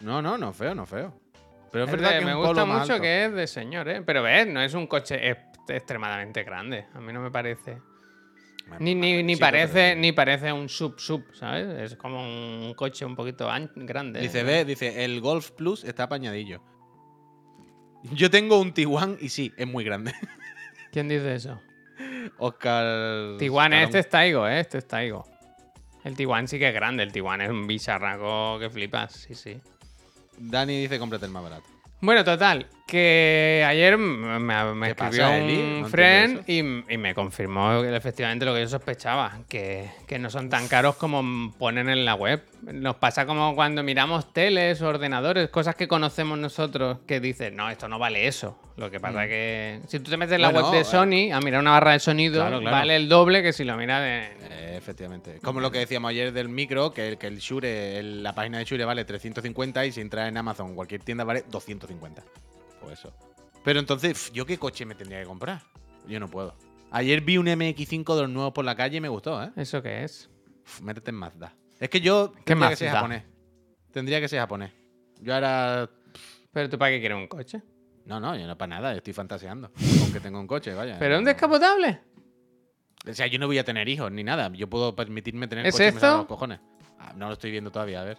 No, no, no feo, no feo. Pero es, Es verdad que me gusta mucho alto. que es de señor, ¿eh? Pero ves, no es un coche ex- extremadamente grande. A mí no me parece. Me- Ni, ni, ni parece, ni parece un sub sub, ¿sabes? Es como un coche un poquito an- grande. Dice, ve, dice, el Golf Plus está apañadillo. Yo tengo un Tiguan y sí, es muy grande. ¿Quién dice eso? Oscar. Tiguan, este es Taigo, ¿eh? Este es Taigo. El Tiguan sí que es grande. El Tiguan es un bicharraco que flipas, sí, sí. Dani dice, cómprate el más barato. Bueno, total, que ayer me, me- me ¿Qué escribió pasa, un No friend y, y me confirmó efectivamente lo que yo sospechaba, que, que no son tan caros como ponen en la web. Nos pasa como cuando miramos teles, ordenadores, cosas que conocemos nosotros, que dicen, no, esto no vale eso. Lo que pasa que si tú te metes en la Mm. Bueno, web de eh, Sony a mirar una barra de sonido, Claro, claro. vale el doble que si lo miras de... Eh, efectivamente. Como lo que decíamos ayer del micro, que el, que el Shure, el- la página de Shure vale 350 y si entras en Amazon cualquier tienda vale 250. Eso. Pero entonces, ¿yo qué coche me tendría que comprar? Yo no puedo. Ayer vi un MX5 de los nuevos por la calle y me gustó, ¿eh? ¿Eso qué es? Uf, métete en Mazda. Es que yo ¿Qué tendría que ser Mazda? japonés. Tendría que ser japonés. Yo ahora. ¿Pero tú para qué quieres un coche? No, no, yo no para nada, estoy fantaseando. Aunque tengo un coche, vaya. ¿Pero un no- descapotable? O sea, yo no voy a tener hijos ni nada. Yo puedo permitirme tener ¿Es coche me esto? los cojones. Ah, no lo estoy viendo todavía, a ver.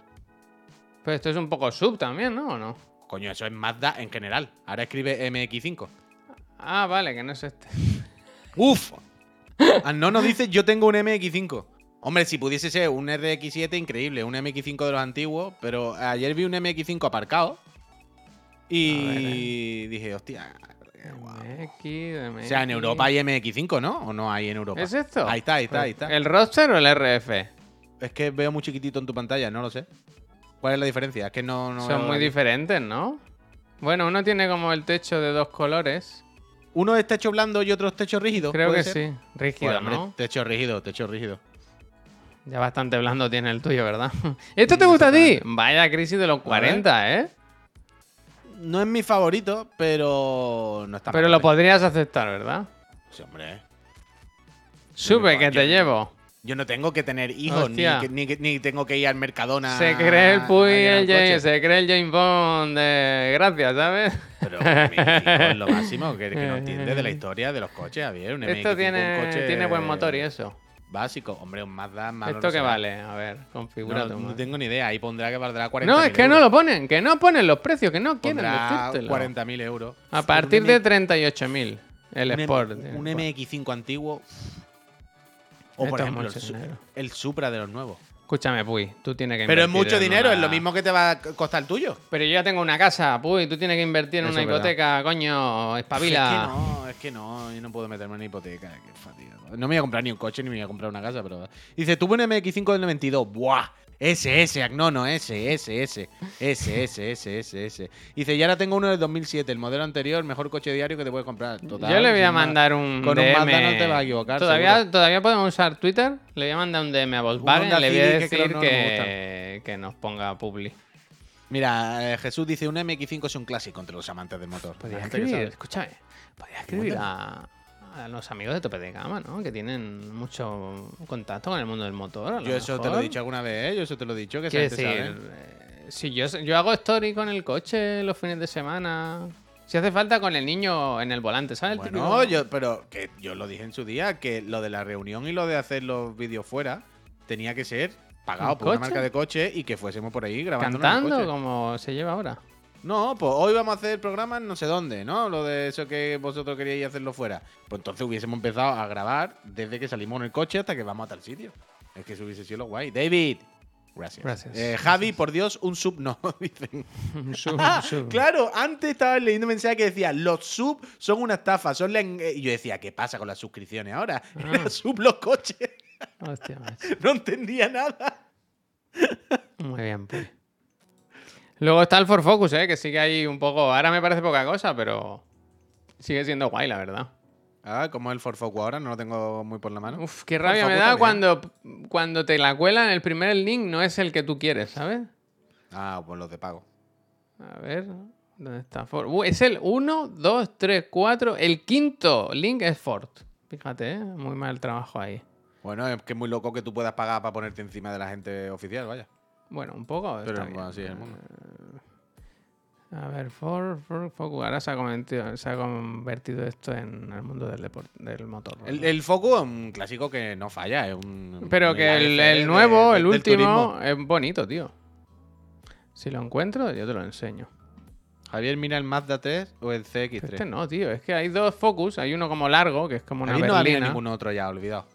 Pero esto es un poco sub también, ¿no? ¿O no? Coño, eso es Mazda en general. Ahora escribe MX5. Ah, vale, que no es este. ¡Uf! Ah, no nos dice yo tengo un MX5. Hombre, si pudiese ser un RX7, increíble. Un MX5 de los antiguos. Pero ayer vi un MX5 aparcado. Y dije, hostia. qué guapo. MX, O sea, en Europa hay MX5, ¿no? ¿O no hay en Europa? ¿Es esto? Ahí está, ahí está, ahí está. ¿El roster o el RF? Es que veo muy chiquitito en tu pantalla, no lo sé. ¿Cuál es la diferencia? Es que no. no Son muy diferentes, ¿no? Bueno, uno tiene como el techo de dos colores. Uno es techo blando y otro es techo rígido. Creo ¿puede que ser? sí. Rígido, Bueno, ¿no? Techo rígido, techo rígido. Ya bastante blando tiene el tuyo, ¿verdad? ¿Esto te gusta a ti? Vaya crisis de los 40, ¿eh? No es mi favorito, pero no está Pero mal, lo podrías aceptar, ¿verdad? Sí, hombre. Sube, que te llevo. Yo no tengo que tener hijos, ni, que- ni, ni tengo que ir al Mercadona. Se cree el Puy, el James, se cree el James Bond gracias, ¿sabes? Pero un MX5 es lo máximo que, que no entiende de la historia de los coches, Javier. Un Esto MX5, un tiene, coche- tiene buen motor y eso. básico. Hombre, un Mazda malo ¿Esto no qué vale? A ver, configura No, tengo ni idea. Ahí pondrá que valdrá 40 No, es que no lo ponen, que no ponen los precios, que no quieren decírtelo. 40.000 euros. A Un partir de 38.000 el un, Sport. un MX5 antiguo. O por ejemplo, el, el Supra de los nuevos. Escúchame, Puy, tú tienes que Pero es mucho dinero, una- es lo mismo que te va a costar el tuyo. Pero yo ya tengo una casa, Puy, tú tienes que invertir en Eso una hipoteca, coño, espabila. Es que no, es que no, yo no puedo meterme en una hipoteca, qué fatiga. No me voy a comprar ni un coche ni me voy a comprar una casa, pero. Dice, tuve un MX5 del 92. ¡Buah! Ese, ese, no, no, ese, ese, ese, ese, ese, ese, ese, ese. Dice, y ahora tengo uno del 2007, el modelo anterior, mejor coche diario que te puedes comprar. Total, yo le voy a mandar un Con un. Mazda no te vas a equivocar, ¿Todavía, seguro. todavía podemos usar Twitter. Le voy a mandar un DM a Volkswagen y le voy a que decir creo no que, que nos ponga publi. Mira, eh, Jesús dice, un MX5 es un clásico entre los amantes del motor. Podría que escribir, escúchame, podría escribir a, a los amigos de Tope de Gama, ¿no? Que tienen mucho contacto con el mundo del motor. Yo eso te lo he dicho alguna vez, ¿eh? yo eso te lo he dicho, que sabe. eh, si yo, yo hago story con el coche los fines de semana. Si hace falta con el niño en el volante, ¿sabes? Bueno, típico- yo, pero que yo lo dije en su día, que lo de la reunión y lo de hacer los vídeos fuera tenía que ser pagado ¿Un por una marca de coche y que fuésemos por ahí grabando. Cantando como se lleva ahora. No, pues hoy vamos a hacer programas no sé dónde, ¿no? Lo de eso que vosotros queríais hacerlo fuera. Pues entonces hubiésemos empezado a grabar desde que salimos en el coche hasta que vamos a tal sitio. Es que eso hubiese sido lo guay. David. Gracias. Gracias. Eh, Javi, por Dios, un sub no, dicen. Un sub, Ah, un sub. claro, antes estaba leyendo un mensaje que decía, los sub son una estafa, son la en-". Y yo decía, ¿qué pasa con las suscripciones ahora? Ah. Era sub los coches. Hostia. No entendía nada. Muy bien, pues. Luego está el Ford Focus, ¿eh? Que sigue ahí un poco. Ahora me parece poca cosa, pero sigue siendo guay, la verdad. Ah, como el Ford Focus ahora, no lo tengo muy por la mano. Uf, qué rabia me da también. cuando, cuando te la cuelan el primer link no es el que tú quieres, ¿sabes? Ah, pues los de pago. A ver, ¿dónde está Ford? Uh, es el 1, 2, 3, 4. El quinto link es Ford. Fíjate, ¿eh? Muy mal trabajo ahí. Bueno, es que es muy loco que tú puedas pagar para ponerte encima de la gente oficial, vaya. Bueno, un poco. Pero está bueno, bien. es el mundo. A ver, Ford, Ford Focus. Ahora se ha, convertido, se ha convertido esto en el mundo del, del motor. El, Focus es un clásico que no falla, es un... Pero un que el, nuevo, de- el último, es bonito, tío. Si lo encuentro, yo te lo enseño. Javier, mira el Mazda 3 o el CX3. Este no, tío. Es que hay dos Focus. Hay uno como largo, que es como una Javier no había ningún otro ya, olvidado.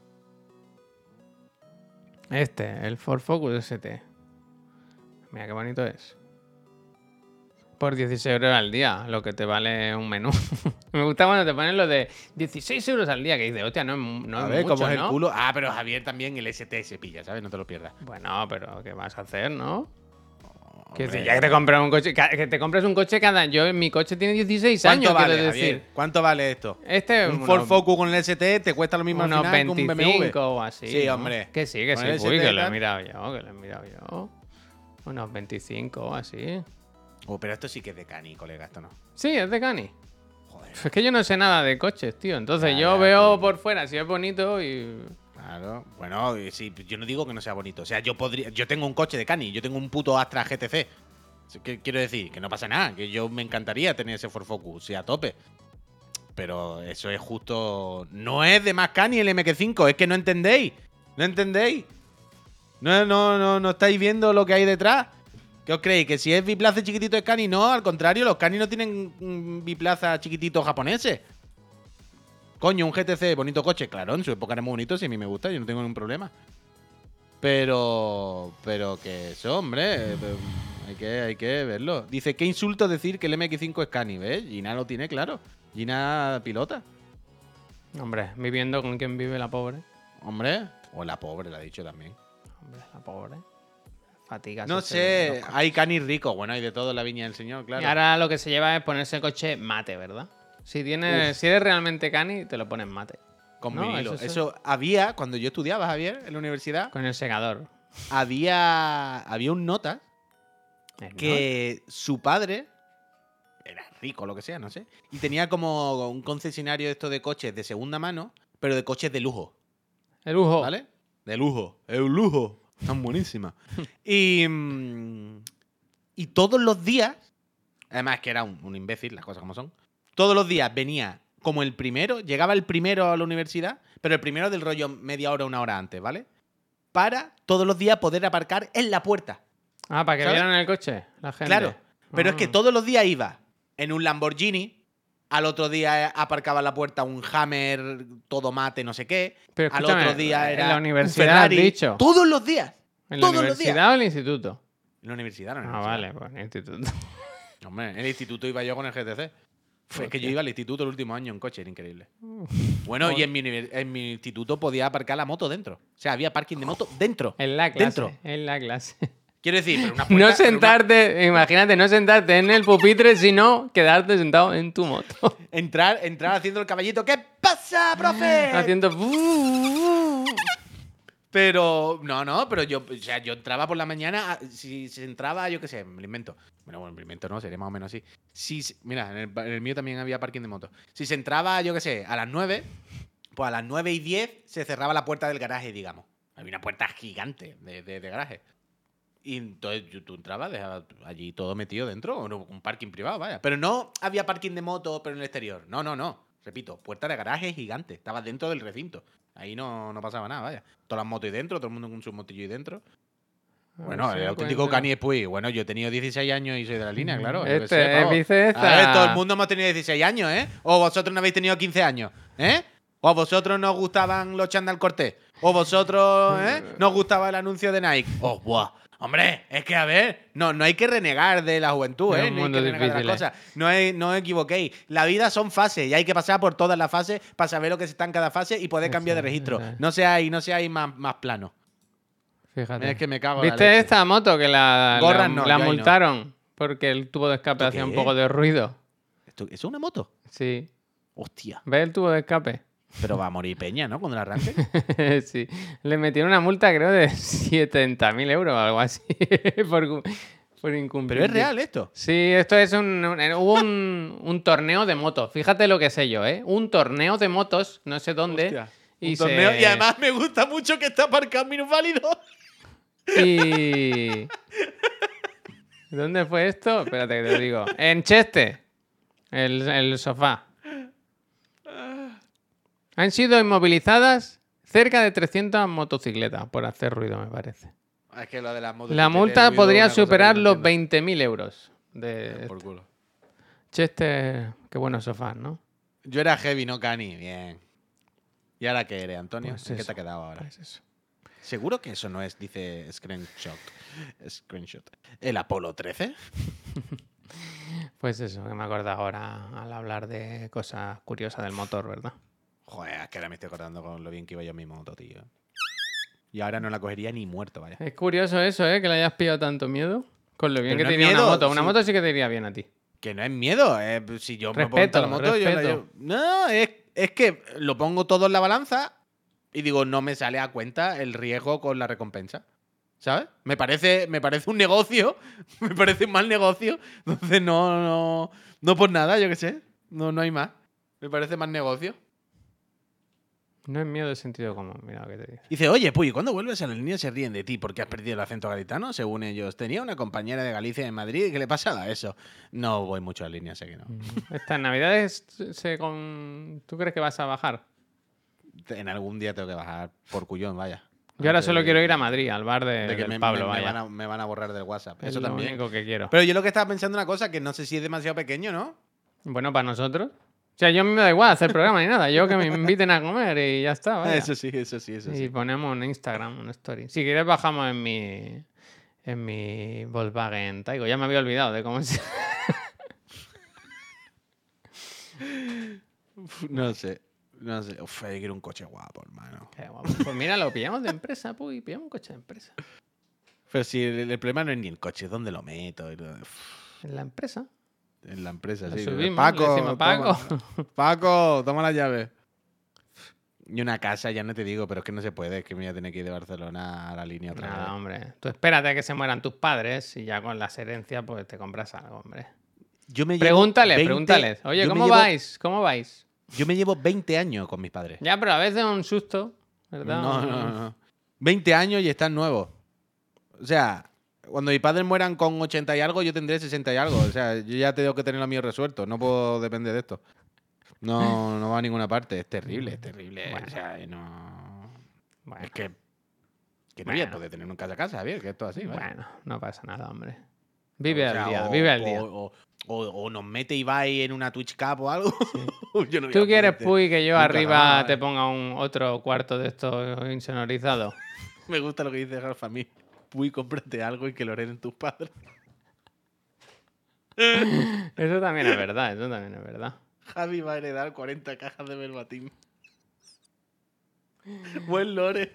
Este, el Ford Focus ST. Mira qué bonito es. Por 16 euros al día, lo que te vale un menú. Me gusta cuando te ponen lo de 16 euros al día, que dices, hostia, no no a es ver, mucho, cómo es el culo. Ah, pero Javier también el ST se pilla, ¿sabes? No te lo pierdas. Bueno, pero ¿qué vas a hacer, no? Que ya que te compras un coche, que te compres un coche cada yo mi coche tiene 16 ¿Cuánto años, vale, Javier? decir. ¿Cuánto vale esto? Este Un Ford Focus con el ST te cuesta lo mismo al unos final que un 25 BMW. o así. Sí, ¿no? hombre. Que sí, que Con sí, uy, ST que lo he mirado yo, que lo he mirado yo. Unos 25 o así. Oh, pero esto sí que es de cani, colega, esto no. Sí, es de Cani. Joder. Es que yo no sé nada de coches, tío. Entonces yo veo tío. por fuera si es bonito y. Claro. Bueno, sí, yo no digo que no sea bonito. O sea, yo podría. Yo tengo un coche de cani, yo tengo un puto Astra GTC. ¿Qué quiero decir? Que no pasa nada, que yo me encantaría tener ese Ford Focus, sí, a tope. Pero eso es justo. No es de más cani el MQ5, es que no entendéis. No entendéis. No, no, no, no estáis viendo lo que hay detrás. ¿Qué os creéis? ¿Que si es biplaza chiquitito es cani? No, al contrario, los cani no tienen mm, biplaza chiquititos japoneses. Coño, un GTC, bonito coche. Claro, en su época era muy bonito, si a mí me gusta, yo no tengo ningún problema. Pero. Pero que eso, hombre. eh, Hay que, hay que verlo. Dice, qué insulto decir que el MX5 es cani, ¿ves? Gina lo tiene claro. Gina pilota. Hombre, viviendo con quien vive la pobre. Hombre. O la pobre, la ha dicho también. Hombre, la pobre. Fatiga. No sé, hay canis ricos. Bueno, hay de todo en la viña del señor, claro. Y ahora lo que se lleva es ponerse el coche mate, ¿verdad? Si tienes, si eres realmente cani, te lo pones mate. Con No, vinilo. eso había, cuando yo estudiaba, Javier, en la universidad, Con el segador. había, había un nota ¿no? que su padre era rico, lo que sea, no sé. Y tenía como un concesionario de esto de coches de segunda mano, pero de coches de lujo, El lujo. ¿vale? De lujo. Es un lujo. Están buenísimas. y, mm, y todos los días, además que era un, un imbécil, las cosas como son, todos los días venía como el primero, llegaba el primero a la universidad, pero el primero del rollo media hora, una hora antes, ¿vale? Para todos los días poder aparcar en la puerta. Ah, para que ¿Sabes? vieran el coche, la gente. Claro. Pero es que Ah. todos los días iba en un Lamborghini, al otro día aparcaba en la puerta un Hammer todo mate, no sé qué. Pero al otro día en era la un universidad has Ferrari. dicho. Todos los días. ¿En la todos los días. universidad o en el instituto? En la universidad, en la Ah, universidad. vale, pues en el instituto. Hombre, en el instituto iba yo con el GTC. Fue que yo iba al instituto el último año en coche, era increíble. Bueno, y en mi, en mi instituto podía aparcar la moto dentro. O sea, había parking de moto dentro. En la clase. Dentro. En la clase. Quiero decir, pero una puerta- No una- sentarte, imagínate, no sentarte en el pupitre, sino quedarte sentado en tu moto. entrar, entrar haciendo el caballito. ¿Qué pasa, profe? Haciendo. "Uh, Pero, no, no, pero yo, o sea, yo entraba por la mañana, a- si se entraba, yo qué sé, me lo invento. Bueno, bueno, me lo invento no, sería más o menos así. Si, mira, en el, en el mío también había parking de moto. Si se entraba, yo qué sé, a las 9, pues a las 9 y 10 se cerraba la puerta del garaje, digamos. Había una puerta gigante de, de- de garaje. Y entonces tú entrabas, dejabas allí todo metido dentro, un parking privado, vaya. Pero no había parking de moto, pero en el exterior. No, no, no. Repito, puerta de garaje gigante. Estaba dentro del recinto. Ahí no, no pasaba nada, vaya. Todas las motos ahí dentro, todo el mundo con su motillo ahí dentro. Bueno, a ver el auténtico. Cani Spuy. Bueno, yo he tenido 16 años y soy de la línea, claro. Este, sé. Bicesta. A ver, todo el mundo hemos tenido 16 años, ¿eh? O vosotros no habéis tenido 15 años, ¿eh? O vosotros no os gustaban los Chandal Cortés. O vosotros, ¿eh? No os gustaba el anuncio de Nike. Oh, buah. Hombre, es que a ver, no, no hay que renegar de la juventud, ¿eh? No hay que renegar de las ¿eh? cosas. No, es- no os equivoquéis. La vida son fases y hay que pasar por todas las fases para saber lo que está en cada fase y poder cambiar de registro. No seáis, no seáis más, más plano. Fíjate. Es que me cago la ¿Viste leche. esta moto que la, Gorras la, no, la multaron? Porque el tubo de escape ¿Esto hacía un poco de ruido. ¿Esto, ¿Eso es una moto? Sí. Hostia. ¿Ves el tubo de escape? Pero va a morir Peña, ¿no? Cuando la arranque. sí. Le metieron una multa, creo, de 70.000 euros o algo así. por, por incumplir. Pero es real esto. Sí, esto es un. un- hubo un, un torneo de motos. Fíjate lo que sé yo, ¿eh? Un torneo de motos, no sé dónde. Hostia. Y, Un se- torneo- y además me gusta mucho que está aparcado minusválido. Y. ¿Dónde fue esto? Espérate que te lo digo. En Cheste. El, el sofá. Han sido inmovilizadas cerca de 300 motocicletas por hacer ruido, me parece. Es que lo de las La multa podría superar los 20.000 euros. De Por culo. Cheste. Qué buenos sofás, ¿no? Yo era heavy, no Cani. Bien. ¿Y ahora qué eres, Antonio? Pues ¿En ¿Qué te ha quedado ahora? Pues eso. ¿Seguro que eso no es, dice Screenshot? Screenshot. ¿El Apolo 13? Pues eso, que me acuerdo ahora al hablar de cosas curiosas del motor, ¿verdad? Joder, es que ahora me estoy acordando con lo bien que iba yo en mi moto, tío. Y ahora no la cogería ni muerto, vaya. Es curioso eso, ¿eh? Que le hayas pillado tanto miedo. Con lo bien Pero que no te es iría una miedo, moto. Una sí. moto sí que te iría bien a ti. Que no es miedo. eh, si yo me Respeto, pongo la moto, yo la llevo. No, es, es que lo pongo todo en la balanza y digo, no me sale a cuenta el riesgo con la recompensa. ¿Sabes? Me parece, me parece un negocio. Me parece un mal negocio. Entonces no, no. No por nada, yo qué sé. No, no hay más. Me parece más negocio. No es miedo de sentido común, mira lo que te digo. Dice, oye, Puy, cuando vuelves a la línea se ríen de ti porque has perdido el acento gaditano, según ellos. Tenía una compañera de Galicia en Madrid que le pasaba eso. No voy mucho a la línea, sé que no. Estas navidades se con... ¿Tú crees que vas a bajar? En algún día tengo que bajar por cuyón, vaya. Yo ahora solo quiero ir a Madrid, al bar de, de que del me, Pablo, me- me vaya. van a, me van a borrar del WhatsApp. es Eso lo también. único que quiero. Pero yo lo que estaba pensando una cosa que no sé si es demasiado pequeño, ¿no? Bueno, para nosotros. O sea, yo a mí me da igual hacer programa ni nada. Yo que me inviten a comer y ya está, vaya. Eso sí, eso sí, eso y sí. ponemos en Instagram una story. Si quieres bajamos en mi... En mi Volkswagen Taigo. Ya me había olvidado de cómo se... No sé. No sé. Uf, hay que ir un coche guapo, hermano. Qué guapo. Pues mira, lo pillamos de empresa, puy. Pillamos un coche de empresa. Pero si el, el problema no es ni el coche, es dónde lo meto. y uf, En la empresa. En la empresa, sí. subimos, Paco, decimos, Paco. toma. Paco, toma la llave. Y una casa, ya no te digo, pero es que no se puede. Es que me voy a tener que ir de Barcelona a la línea otra Nada, vez. hombre. Tú espérate a que se mueran tus padres y ya con las herencias pues te compras algo, hombre. Yo me llevo Pregúntales, 20 pregúntales. Oye, yo ¿cómo llevo- vais? ¿Cómo vais? Yo me llevo 20 años con mis padres. Ya, pero a veces un susto, ¿verdad? No, no, no. 20 años y están nuevos. O sea, cuando mis padres mueran con 80 y algo, yo tendré 60 y algo. O sea, yo ya tengo que tener lo mío resuelto. No puedo depender de esto. No, no va a ninguna parte. Es terrible, es terrible. O sea, no. Bueno, Es que. Que no voy a Bueno. poder tener un casa a casa, Javier, que esto es así, ¿vale? bueno, no pasa nada, hombre. Vive O sea, al día, o- vive al día. O, o- nos mete Ibai en una Twitch Cup o algo. Yo no ¿Tú quieres. Puy, que yo nunca arriba jamás, te eh. ponga un otro cuarto de esto insonorizado? Me gusta lo que dice Rafa a mí. Puy, cómprate algo y que lo hereden tus padres. Eso también es verdad, eso también es verdad. Javi va a heredar 40 cajas de verbatim. Buen lore.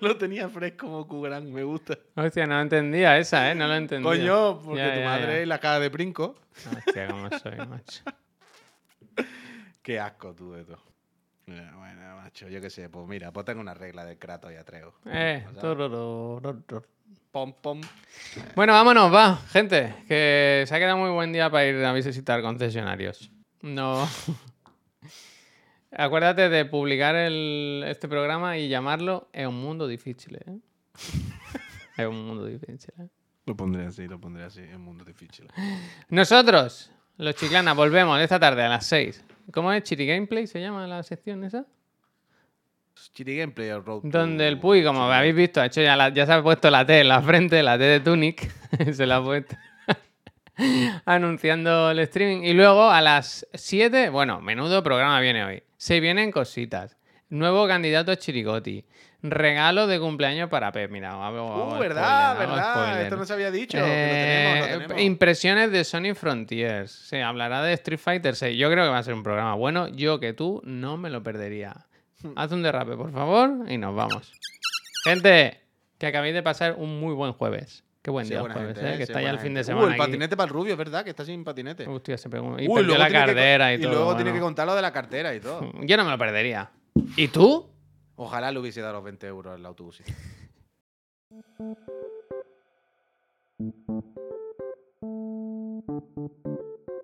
Lo tenía fresco como Kugrán, me gusta. Hostia, no entendía esa, ¿eh? No lo entendía. Coño, porque Ya, tu ya, madre ya. es la cara de brinco. Hostia, cómo soy, macho. Qué asco tú de todo. Bueno, macho, yo qué sé. Pues mira, pues tengo una regla de Kratos y Atreo. Eh. Pom, pom. Bueno, vámonos, va, gente. Que se ha quedado muy buen día para ir a visitar concesionarios. No. Acuérdate de publicar el- este programa y llamarlo Es un mundo difícil, ¿eh? es un mundo difícil, ¿eh? Lo pondré así, lo pondré así. Es un mundo difícil. Nosotros, los chiclanas, volvemos esta tarde a las 6. ¿Cómo es? ¿Chiri Gameplay se llama la sección esa? Chiri Gameplay o Road to- Donde el Puy, como habéis visto, ha hecho ya, la- ya se ha puesto la T en la frente, la T de Tunic, se la ha puesto anunciando el streaming. Y luego a las 7, bueno, menudo programa viene hoy. Se vienen cositas. Nuevo candidato a Chirigoti. Regalo de cumpleaños para Pep. Mira, hago, Uh, verdad, spoiler, hago verdad. spoiler. Esto no se había dicho. que lo Eh, tenemos, lo tenemos. Impresiones de Sony Frontiers. Se hablará de Street Fighter 6. Yo creo que va a ser un programa bueno. Yo que tú no me lo perdería. Haz un derrape, por favor, y nos vamos. Gente, que acabéis de pasar un muy buen jueves. Qué buen Sí, día jueves, gente, ¿eh? que sí, está ya el fin de semana. Uh, el patinete para el rubio, ¿verdad? Que está sin patinete. Hostia, se pegó. Y Uy, perdió luego la que cartera y, todo. luego tiene que bueno. contar lo de la cartera y todo. Yo no me lo perdería. ¿Y tú? Ojalá le hubiese dado los 20 euros al autobús.